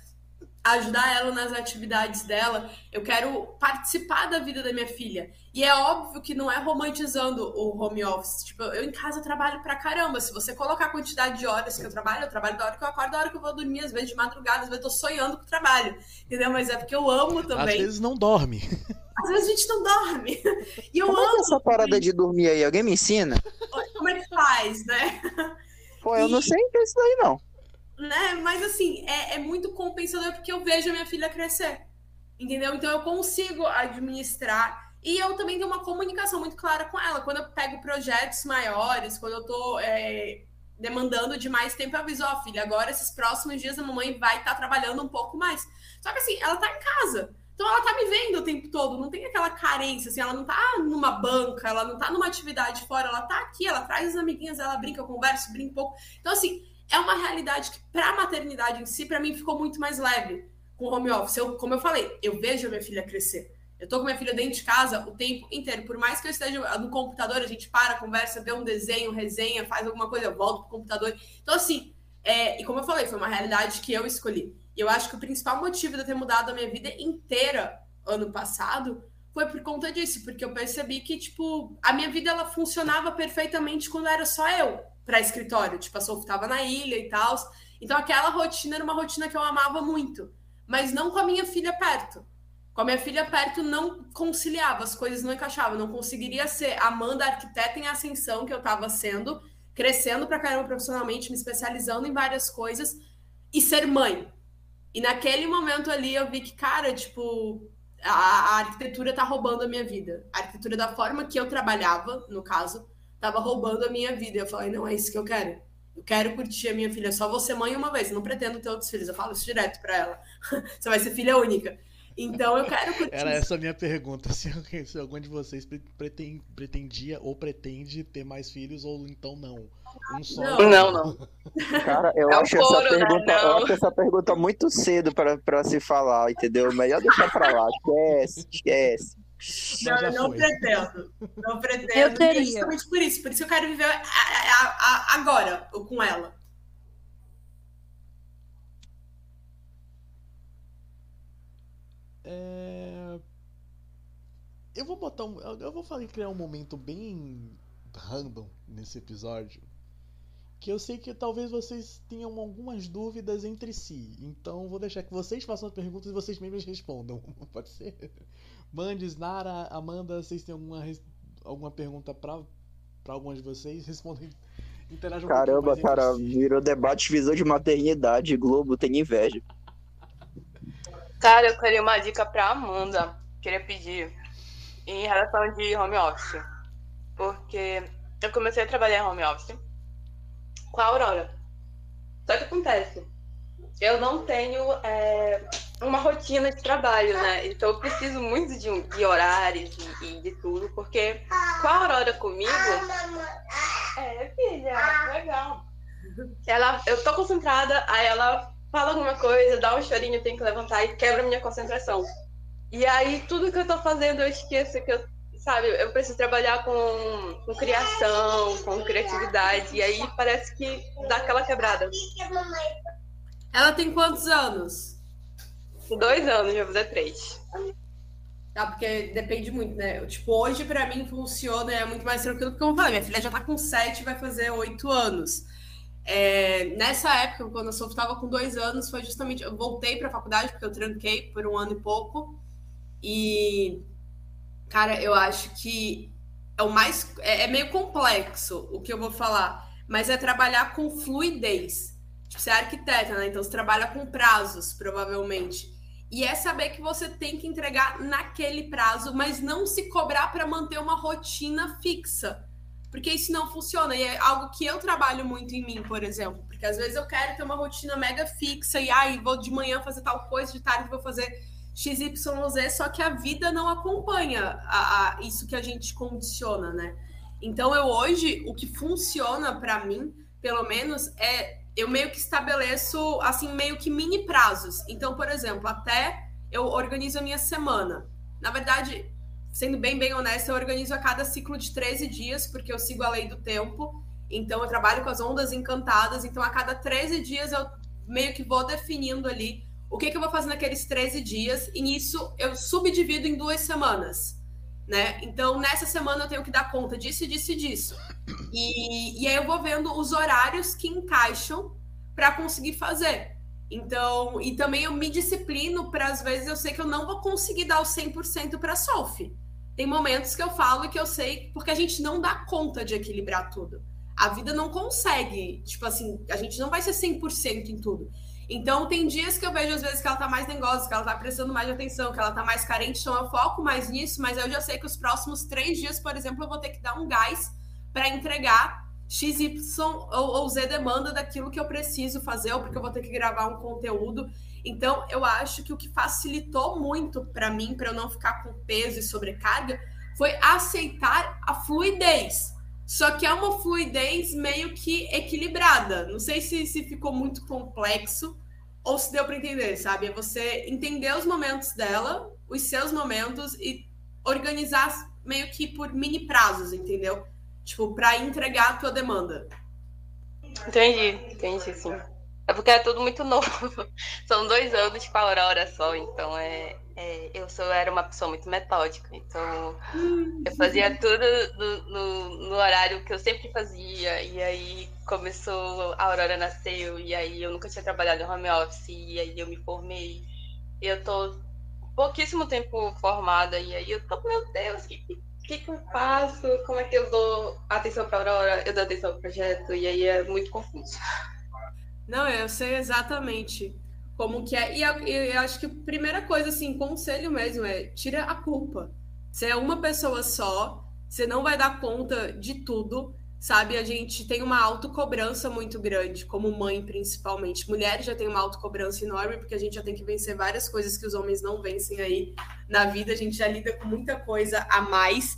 ajudar ela nas atividades dela. Eu quero participar da vida da minha filha. E é óbvio que não é romantizando o home office. Tipo, eu em casa trabalho pra caramba. Se você colocar a quantidade de horas que eu trabalho, eu trabalho da hora que eu acordo, da hora que eu vou dormir, às vezes de madrugada, às vezes eu tô sonhando com o trabalho. Entendeu? Mas é porque eu amo também. Às vezes não dorme. <laughs> Às vezes a gente não dorme. E eu Como é que é amo. essa parada de dormir aí? Alguém me ensina? Como é que faz, né? Pô, eu não sei isso daí, não. Né? Mas assim, é, é muito compensador porque eu vejo a minha filha crescer. Entendeu? Então eu consigo administrar. E eu também tenho uma comunicação muito clara com ela. Quando eu pego projetos maiores, quando eu tô é, demandando de mais tempo, eu aviso, ó, filha, agora esses próximos dias a mamãe vai estar trabalhando um pouco mais. Só que assim, ela tá em casa. Então ela tá me vendo o tempo todo, não tem aquela carência, assim, ela não tá numa banca, ela não tá numa atividade fora, ela tá aqui, ela traz as amiguinhas, ela brinca, eu converso, brinca um pouco. Então, assim, é uma realidade que, pra maternidade em si, para mim ficou muito mais leve com o home office. Eu, como eu falei, eu vejo a minha filha crescer. Eu tô com minha filha dentro de casa o tempo inteiro. Por mais que eu esteja no computador, a gente para, conversa, vê um desenho, resenha, faz alguma coisa, eu volto pro computador. Então, assim, é, e como eu falei, foi uma realidade que eu escolhi. E eu acho que o principal motivo de eu ter mudado a minha vida inteira ano passado foi por conta disso, porque eu percebi que, tipo, a minha vida ela funcionava perfeitamente quando era só eu para escritório. Tipo, a Sophie tava na ilha e tal. Então, aquela rotina era uma rotina que eu amava muito, mas não com a minha filha perto. Com a minha filha perto, não conciliava, as coisas não encaixavam. Não conseguiria ser Amanda, arquiteta em ascensão, que eu tava sendo, crescendo pra caramba profissionalmente, me especializando em várias coisas, e ser mãe. E naquele momento ali eu vi que, cara, tipo, a, a arquitetura tá roubando a minha vida. A arquitetura da forma que eu trabalhava, no caso, tava roubando a minha vida. Eu falei, não é isso que eu quero. Eu quero curtir a minha filha. Só vou ser mãe uma vez. Eu não pretendo ter outros filhos. Eu falo isso direto pra ela. <laughs> Você vai ser filha única. Então eu quero curtir. Era essa a minha pergunta. <laughs> Se, alguém- se algum de vocês pre- preten- pretendia ou pretende ter mais filhos ou então não. Um só. Não. Não, não. <laughs> Cara, eu É acho essa couro, né? pergunta, eu acho essa pergunta muito cedo pra, pra se falar, entendeu? Melhor deixar pra lá. Esquece, esquece. Não, não foi. pretendo. Não pretendo. Eu teria. É Justamente por isso. Por isso eu quero viver a- a- a- agora com ela. É... Eu vou botar um. Eu vou falar, criar um momento bem random nesse episódio. Que eu sei que talvez vocês tenham algumas dúvidas entre si. Então vou deixar que vocês façam as perguntas e vocês mesmos respondam. <laughs> Pode ser? Mandes, Nara, Amanda, vocês têm alguma, alguma pergunta pra, pra algumas de vocês? <laughs> Respondem. Interajam Caramba, cara, si. virou debate visão de maternidade. Globo tem inveja. Cara, eu queria uma dica pra Amanda. Queria pedir em relação de home office. Porque eu comecei a trabalhar em home office com a Aurora. Só que acontece, eu não tenho é, uma rotina de trabalho, né? Então eu preciso muito de, um- de horários e, e de tudo, porque com a Aurora comigo. É, filha, legal. Ela, eu tô concentrada, aí ela fala alguma coisa, dá um chorinho, eu tenho que levantar e quebra a minha concentração. E aí, tudo que eu tô fazendo, eu esqueço que eu, sabe, eu preciso trabalhar com, com criação, com criatividade, e aí parece que dá aquela quebrada. Ela tem quantos anos? Dois anos, já fazer três. Tá, porque depende muito, né? Tipo, hoje pra mim funciona, é muito mais tranquilo, porque eu falei, minha filha já tá com sete, vai fazer oito anos. É, nessa época, quando a Sophie com dois anos, foi justamente. Eu voltei pra faculdade, porque eu tranquei por um ano e pouco. E, cara, eu acho que é o mais. É, é meio complexo o que eu vou falar, mas é trabalhar com fluidez. Tipo, você é arquiteta, né? Então você trabalha com prazos, provavelmente. E é saber que você tem que entregar naquele prazo, mas não se cobrar para manter uma rotina fixa. Porque isso não funciona. E é algo que eu trabalho muito em mim, por exemplo. Porque às vezes eu quero ter uma rotina mega fixa e aí ah, vou de manhã fazer tal coisa, de tarde vou fazer XYZ, só que a vida não acompanha a, a, isso que a gente condiciona, né? Então eu hoje, o que funciona para mim, pelo menos, é eu meio que estabeleço, assim, meio que mini prazos. Então, por exemplo, até eu organizo a minha semana. Na verdade, sendo bem, bem honesta, eu organizo a cada ciclo de 13 dias, porque eu sigo a lei do tempo. Então, eu trabalho com as ondas encantadas. Então, a cada 13 dias, eu meio que vou definindo ali o que, que eu vou fazer naqueles 13 dias. E nisso, eu subdivido em duas semanas. Né? Então, nessa semana eu tenho que dar conta disso, disso e disso. E, e aí eu vou vendo os horários que encaixam para conseguir fazer. Então, e também eu me disciplino para às vezes eu sei que eu não vou conseguir dar o 100% para Solf. Tem momentos que eu falo que eu sei porque a gente não dá conta de equilibrar tudo. A vida não consegue, tipo assim, a gente não vai ser 100% em tudo. Então, tem dias que eu vejo, às vezes, que ela tá mais negócio, que ela tá prestando mais atenção, que ela tá mais carente, então eu foco mais nisso, mas eu já sei que os próximos três dias, por exemplo, eu vou ter que dar um gás para entregar X, Y ou, ou Z demanda daquilo que eu preciso fazer, ou porque eu vou ter que gravar um conteúdo. Então, eu acho que o que facilitou muito para mim, para eu não ficar com peso e sobrecarga, foi aceitar a fluidez. Só que é uma fluidez meio que equilibrada. Não sei se, se ficou muito complexo, ou se deu para entender, sabe? É você entender os momentos dela, os seus momentos e organizar meio que por mini prazos, entendeu? Tipo, para entregar a tua demanda. Entendi, entendi, sim. É porque é tudo muito <laughs> novo. São dois anos com a Aurora só, então é, é, eu sou, era uma pessoa muito metódica. Então hum. eu fazia tudo no, no, no, horário que eu sempre fazia. E aí começou, a Aurora nasceu, e aí eu nunca tinha trabalhado em home office, e aí eu me formei. Eu tô pouquíssimo tempo formada, e aí eu tô, meu Deus, que que, que eu faço? Como é que eu dou atenção para a Aurora? Eu dou atenção ao projeto? E aí é muito confuso. Não, eu sei exatamente como que é. E eu, acho que a primeira coisa, assim, conselho mesmo é tira a culpa. Você é uma pessoa só, você não vai dar conta de tudo, sabe? A gente tem uma autocobrança muito grande, como mãe principalmente. Mulheres já tem uma autocobrança enorme, porque a gente já tem que vencer várias coisas que os homens não vencem aí na vida. A gente já lida com muita coisa a mais.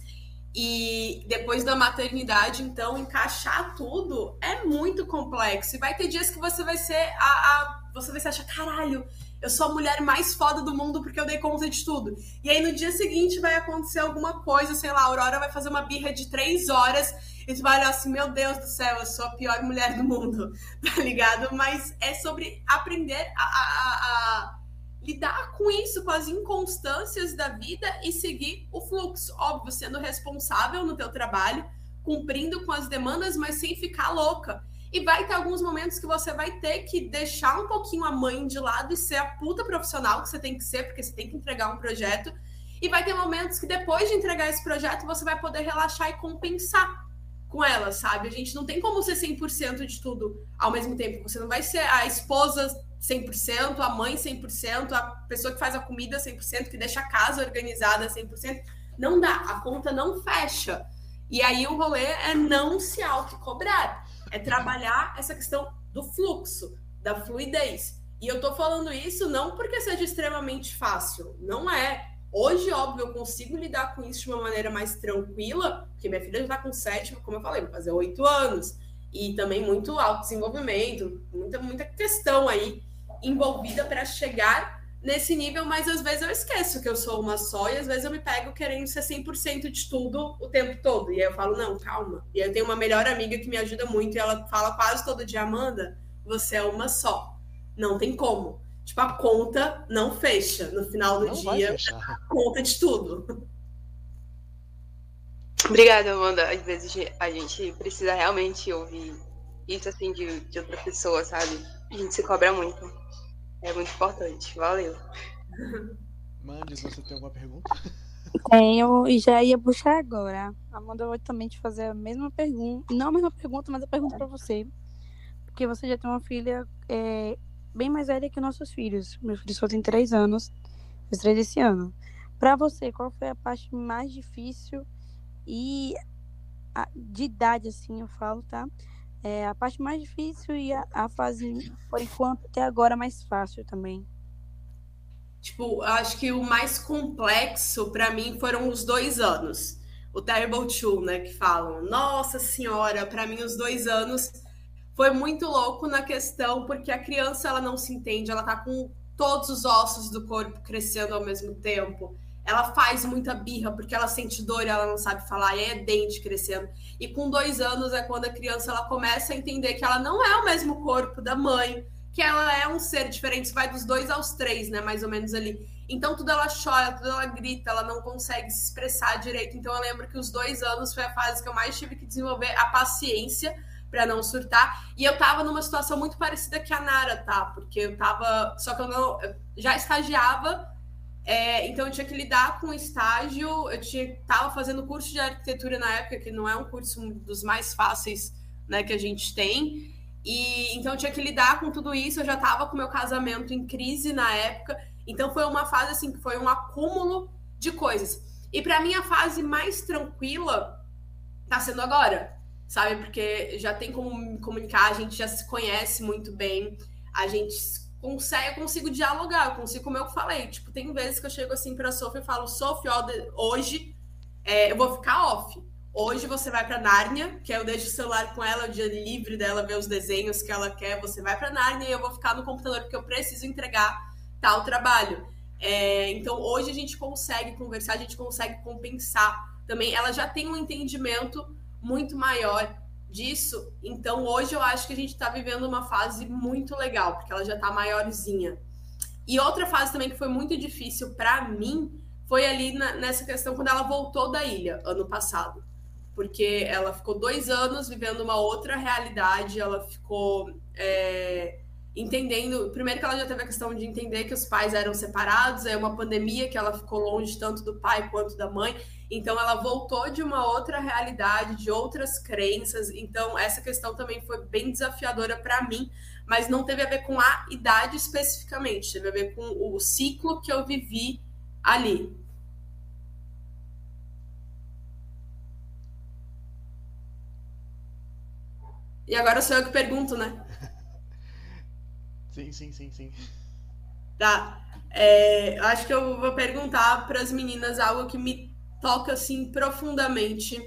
E depois da maternidade, então, encaixar tudo é muito complexo. E vai ter dias que você vai ser a, a você vai se achar, caralho, eu sou a mulher mais foda do mundo porque eu dei conta de tudo. E aí no dia seguinte vai acontecer alguma coisa, sei lá, a Aurora vai fazer uma birra de três horas e tu vai olhar assim, meu Deus do céu, eu sou a pior mulher do mundo, <laughs> tá ligado? Mas é sobre aprender a, a, a lidar com isso, com as inconstâncias da vida e seguir o fluxo. Óbvio, sendo responsável no teu trabalho, cumprindo com as demandas, mas sem ficar louca. E vai ter alguns momentos que você vai ter que deixar um pouquinho a mãe de lado e ser a puta profissional que você tem que ser, porque você tem que entregar um projeto. E vai ter momentos que depois de entregar esse projeto, você vai poder relaxar e compensar com ela, sabe? A gente não tem como ser 100% de tudo ao mesmo tempo. Você não vai ser a esposa 100%, a mãe 100%, a pessoa que faz a comida 100%, que deixa a casa organizada 100%. Não dá, a conta não fecha. E aí o rolê é não se auto-cobrar, é trabalhar essa questão do fluxo, da fluidez. E eu tô falando isso não porque seja extremamente fácil, não é. Hoje, óbvio, eu consigo lidar com isso de uma maneira mais tranquila, porque minha filha já tá com sete, como eu falei, vai fazer oito anos. E também muito autodesenvolvimento, muita, muita questão aí envolvida para chegar nesse nível, mas às vezes eu esqueço que eu sou uma só e às vezes eu me pego querendo ser 100% de tudo o tempo todo. E aí eu falo, não, calma. E aí eu tenho uma melhor amiga que me ajuda muito e ela fala quase todo dia, Amanda, você é uma só. Não tem como. Tipo, a conta não fecha no final do não dia. A conta de tudo. <laughs> Obrigada, Amanda. Às vezes a gente precisa realmente ouvir isso assim de, de outra pessoa, sabe? A gente se cobra muito. É muito importante. Valeu. Mandes, você tem alguma pergunta? Tenho e já ia puxar agora. Amanda, eu vou também te fazer a mesma pergunta. Não a mesma pergunta, mas a pergunta para você. Porque você já tem uma filha é, bem mais velha que nossos filhos. Meu filho só tem três anos, fez três esse ano. Para você, qual foi a parte mais difícil e a, de idade, assim, eu falo, tá? É a parte mais difícil e a, a fase, por enquanto, até agora, mais fácil também. Tipo, acho que o mais complexo para mim foram os dois anos. O Terrible Two, né? Que falam, nossa senhora, para mim os dois anos foi muito louco na questão, porque a criança ela não se entende, ela tá com todos os ossos do corpo crescendo ao mesmo tempo. Ela faz muita birra porque ela sente dor e ela não sabe falar, e é dente crescendo. E com dois anos é quando a criança ela começa a entender que ela não é o mesmo corpo da mãe, que ela é um ser diferente, vai dos dois aos três, né? Mais ou menos ali. Então tudo ela chora, tudo ela grita, ela não consegue se expressar direito. Então eu lembro que os dois anos foi a fase que eu mais tive que desenvolver a paciência para não surtar. E eu tava numa situação muito parecida que a Nara, tá? Porque eu tava. Só que eu não. Eu já estagiava, é, então eu tinha que lidar com o estágio. Eu tinha, tava fazendo curso de arquitetura na época, que não é um curso dos mais fáceis né, que a gente tem. E então eu tinha que lidar com tudo isso. Eu já tava com meu casamento em crise na época. Então foi uma fase assim que foi um acúmulo de coisas. E para mim a fase mais tranquila tá sendo agora sabe? Porque já tem como me comunicar, a gente já se conhece muito bem, a gente consegue, eu consigo dialogar, eu consigo, como eu falei, tipo, tem vezes que eu chego assim pra Sofia e falo, Sofia, hoje é, eu vou ficar off. Hoje você vai para Nárnia, que eu deixo o celular com ela, o dia livre dela ver os desenhos que ela quer. Você vai para Nárnia e eu vou ficar no computador porque eu preciso entregar tal trabalho. É, então hoje a gente consegue conversar, a gente consegue compensar também. Ela já tem um entendimento muito maior disso. Então, hoje eu acho que a gente está vivendo uma fase muito legal, porque ela já está maiorzinha. E outra fase também que foi muito difícil para mim foi ali na, nessa questão quando ela voltou da ilha ano passado. Porque ela ficou dois anos vivendo uma outra realidade, ela ficou é, entendendo. Primeiro, que ela já teve a questão de entender que os pais eram separados, é uma pandemia que ela ficou longe tanto do pai quanto da mãe. Então, ela voltou de uma outra realidade, de outras crenças. Então, essa questão também foi bem desafiadora para mim, mas não teve a ver com a idade especificamente, teve a ver com o ciclo que eu vivi ali. E agora sou eu que pergunto, né? <laughs> Sim, sim, sim, sim. Tá. É, acho que eu vou perguntar para as meninas algo que me toca assim profundamente,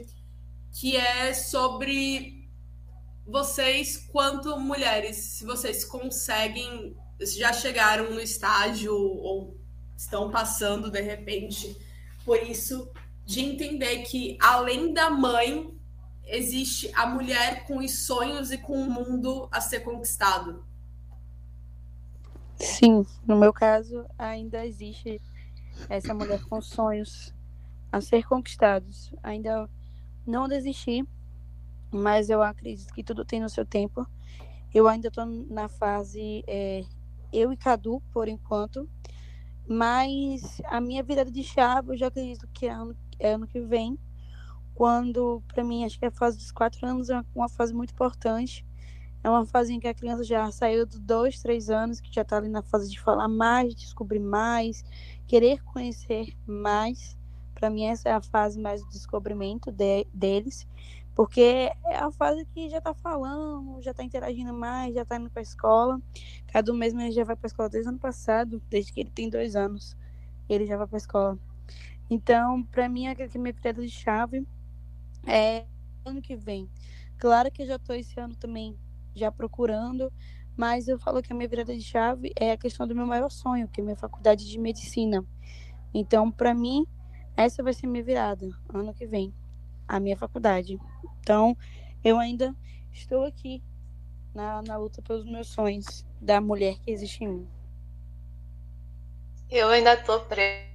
que é sobre vocês quanto mulheres, se vocês conseguem, se já chegaram no estágio ou estão passando de repente por isso de entender que além da mãe existe a mulher com os sonhos e com o mundo a ser conquistado. Sim, no meu caso ainda existe essa mulher com sonhos a ser conquistados. Ainda não desisti, mas eu acredito que tudo tem no seu tempo. Eu ainda estou na fase é, eu e Cadu, por enquanto, mas a minha virada de chave eu já acredito que é ano, é ano que vem, quando, para mim, acho que a fase dos quatro anos é uma fase muito importante. É uma fase em que a criança já saiu dos dois, três anos, que já está ali na fase de falar mais, descobrir mais, querer conhecer mais. Para mim, essa é a fase mais do descobrimento de, deles, porque é a fase que já está falando, já está interagindo mais, já está indo para a escola. Cada um mesmo já vai para a escola desde o ano passado, desde que ele tem dois anos, ele já vai para a escola. Então, para mim, aquele que me preta de chave é ano que vem. Claro que eu já estou esse ano também já procurando, mas eu falo que a minha virada de chave é a questão do meu maior sonho, que é a minha faculdade de medicina. Então, para mim, essa vai ser minha virada ano que vem, a minha faculdade. Então, eu ainda estou aqui na, na luta pelos meus sonhos da mulher que existe em mim. Eu ainda tô presa.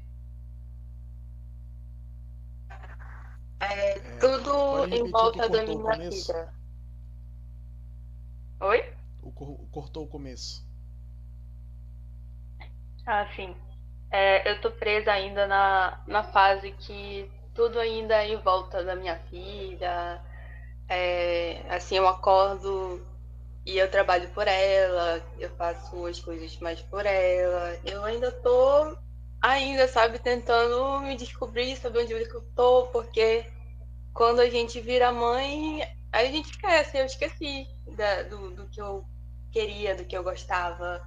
É, tudo em volta da minha vida. Oi? O, cortou o começo. Ah, sim. É, eu tô presa ainda na, na fase que tudo ainda é em volta da minha filha. É, assim, eu acordo E eu trabalho por ela, eu faço as coisas mais por ela. Eu ainda tô, ainda, sabe, tentando me descobrir, saber onde eu tô, porque quando a gente vira mãe, a gente esquece. Eu esqueci da, do, do que eu queria, do que eu gostava,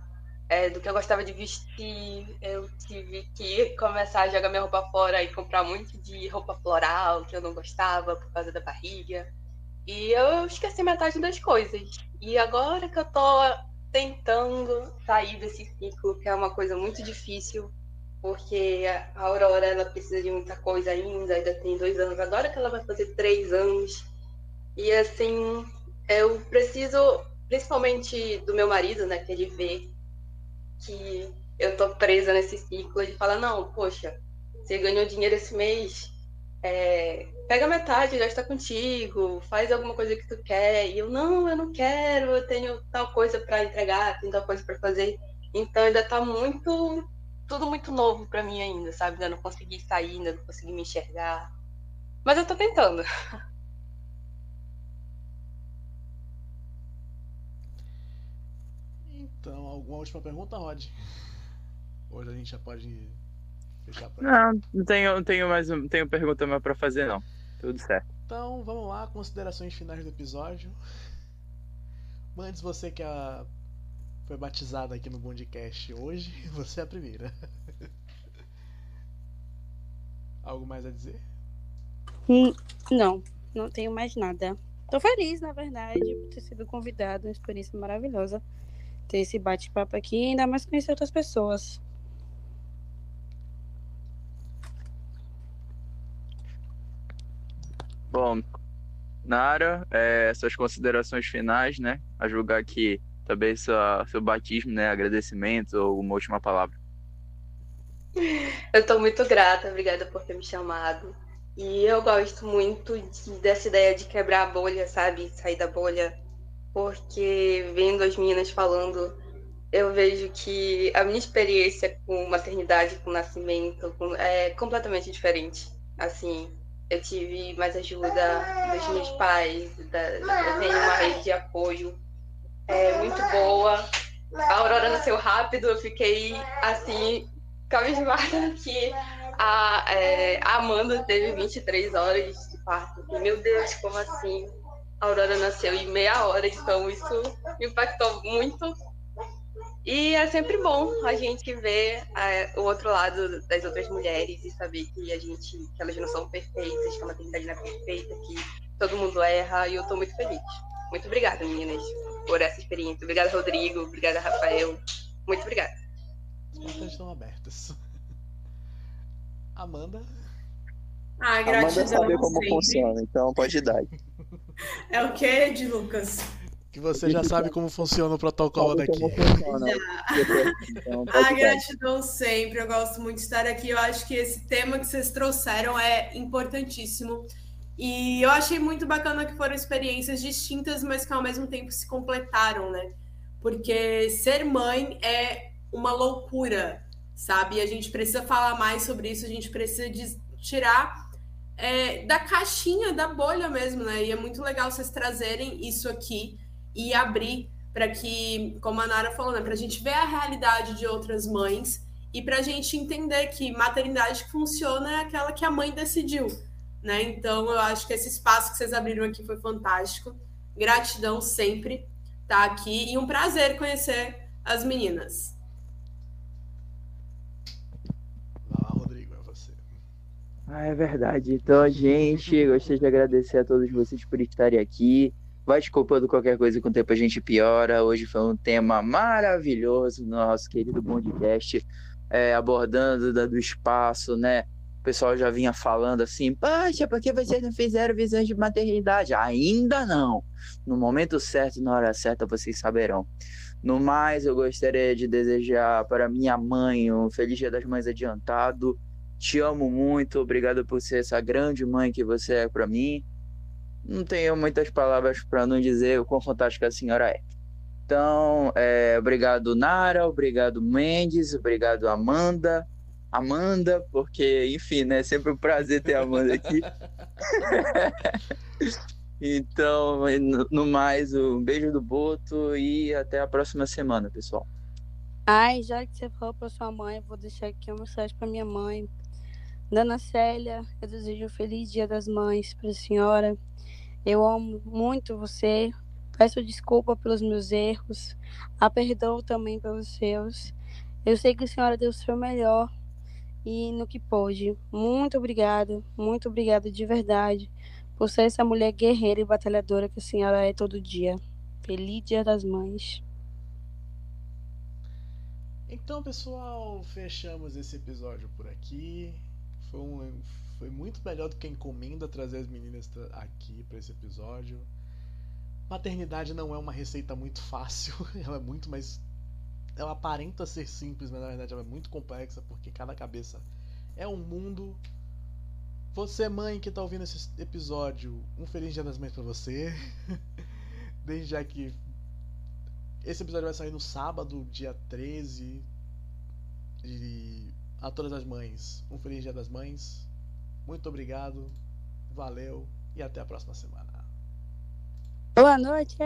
é, do que eu gostava de vestir. Eu tive que começar a jogar minha roupa fora e comprar muito de roupa floral que eu não gostava por causa da barriga. E eu esqueci metade das coisas. E agora que eu tô tentando sair desse ciclo, que é uma coisa muito difícil, porque a Aurora ela precisa de muita coisa ainda, ainda tem dois anos, agora que ela vai fazer três anos. E assim, eu preciso, principalmente do meu marido, né, que ele vê que eu tô presa nesse ciclo, ele fala, não, poxa, você ganhou dinheiro esse mês, é, pega metade, gasta contigo, faz alguma coisa que tu quer. E eu, não, eu não quero, eu tenho tal coisa para entregar, tenho tal coisa para fazer. Então ainda tá muito, tudo muito novo para mim ainda, sabe? Ainda não consegui sair, ainda não consegui me enxergar. Mas eu tô tentando. <laughs> Então, alguma última pergunta, Rod? Hoje a gente já pode fechar por Não, não tenho, não tenho mais não tenho pergunta mais pra fazer, não. Tudo certo. Então, vamos lá, considerações finais do episódio. Mandes, você que a... foi batizada aqui no Bondcast hoje, <laughs> você é a primeira. <laughs> Algo mais a dizer? Hum, não, não tenho mais nada. Tô feliz, na verdade, por ter sido convidado, uma experiência maravilhosa. Ter esse bate-papo aqui e ainda mais conhecer outras pessoas. Bom, Nara, é, suas considerações finais, né? A julgar aqui também sua, seu batismo, né? Agradecimento ou uma última palavra. Eu estou muito grata, obrigada por ter me chamado. E eu gosto muito de, dessa ideia de quebrar a bolha, sabe? Sair da bolha. Porque vendo as meninas falando, eu vejo que a minha experiência com maternidade, com nascimento, com, é completamente diferente. Assim, eu tive mais ajuda dos meus pais, da, eu tenho uma rede de apoio é, muito boa. A Aurora nasceu rápido, eu fiquei assim, cabisbada <laughs> que a, é, a Amanda teve 23 horas de parto. Meu Deus, como assim? A Aurora nasceu em meia hora, então isso me impactou muito e é sempre bom a gente ver é, o outro lado das outras mulheres e saber que a gente, que elas não são perfeitas, que a maternidade não é perfeita, que todo mundo erra, e eu tô muito feliz. Muito obrigada, meninas, por essa experiência. Obrigada, Rodrigo. Obrigada, Rafael. Muito obrigada. As portas estão abertas. Amanda? Ah, gratidão. Amanda sabe como sempre. funciona, então pode dar. É o que, de Lucas? Que você já sabe como funciona o protocolo daqui. Então, Ah, dar. gratidão sempre. Eu gosto muito de estar aqui. Eu acho que esse tema que vocês trouxeram é importantíssimo. E eu achei muito bacana que foram experiências distintas, mas que ao mesmo tempo se completaram, né? Porque ser mãe é uma loucura, sabe? E a gente precisa falar mais sobre isso, a gente precisa de- tirar é, da caixinha, da bolha mesmo, né? E é muito legal vocês trazerem isso aqui e abrir para que, como a Nara falou, né, para a gente ver a realidade de outras mães e para a gente entender que maternidade que funciona é aquela que a mãe decidiu, né? Então eu acho que esse espaço que vocês abriram aqui foi fantástico. Gratidão sempre estar aqui e um prazer conhecer as meninas. Vai lá, Rodrigo, é você. Ah, é verdade. Então, gente, gostaria de agradecer a todos vocês por estarem aqui. Vai desculpando qualquer coisa com o tempo a gente piora. Hoje foi um tema maravilhoso, nosso querido podcast, é, abordando da- do espaço, né? O pessoal já vinha falando assim, poxa, por que vocês não fizeram visões de maternidade? Ainda não. No momento certo, na hora certa, vocês saberão. No mais, eu gostaria de desejar para minha mãe um feliz Dia das Mães adiantado. Te amo muito, obrigado por ser essa grande mãe que você é para mim. Não tenho muitas palavras para não dizer o quão fantástica a senhora é. Então, é, obrigado Nara, obrigado Mendes, obrigado Amanda. Amanda, porque, enfim, né? Sempre um prazer ter a Amanda aqui. <laughs> Então, no, no mais, um beijo do Boto e até a próxima semana, pessoal. Ai, já que você falou pra sua mãe, vou deixar aqui uma mensagem pra minha mãe. Dona Célia, eu desejo um feliz Dia das Mães para a senhora. Eu amo muito você. Peço desculpa pelos meus erros. A perdoo também pelos seus. Eu sei que a senhora deu o seu melhor e no que pôde. Muito obrigada, muito obrigada de verdade por ser essa mulher guerreira e batalhadora que a senhora é todo dia. Feliz Dia das Mães. Então, pessoal, fechamos esse episódio por aqui. Foi, um, foi muito melhor do que a encomenda trazer as meninas aqui para esse episódio. Maternidade não é uma receita muito fácil, <laughs> ela é muito mais. Ela aparenta ser simples, mas na verdade ela é muito complexa porque cada cabeça é um mundo. Você, mãe que está ouvindo esse episódio, um Feliz Dia das Mães para você. <laughs> Desde já que esse episódio vai sair no sábado, dia 13. E a todas as mães, um Feliz Dia das Mães. Muito obrigado, valeu e até a próxima semana. Boa noite.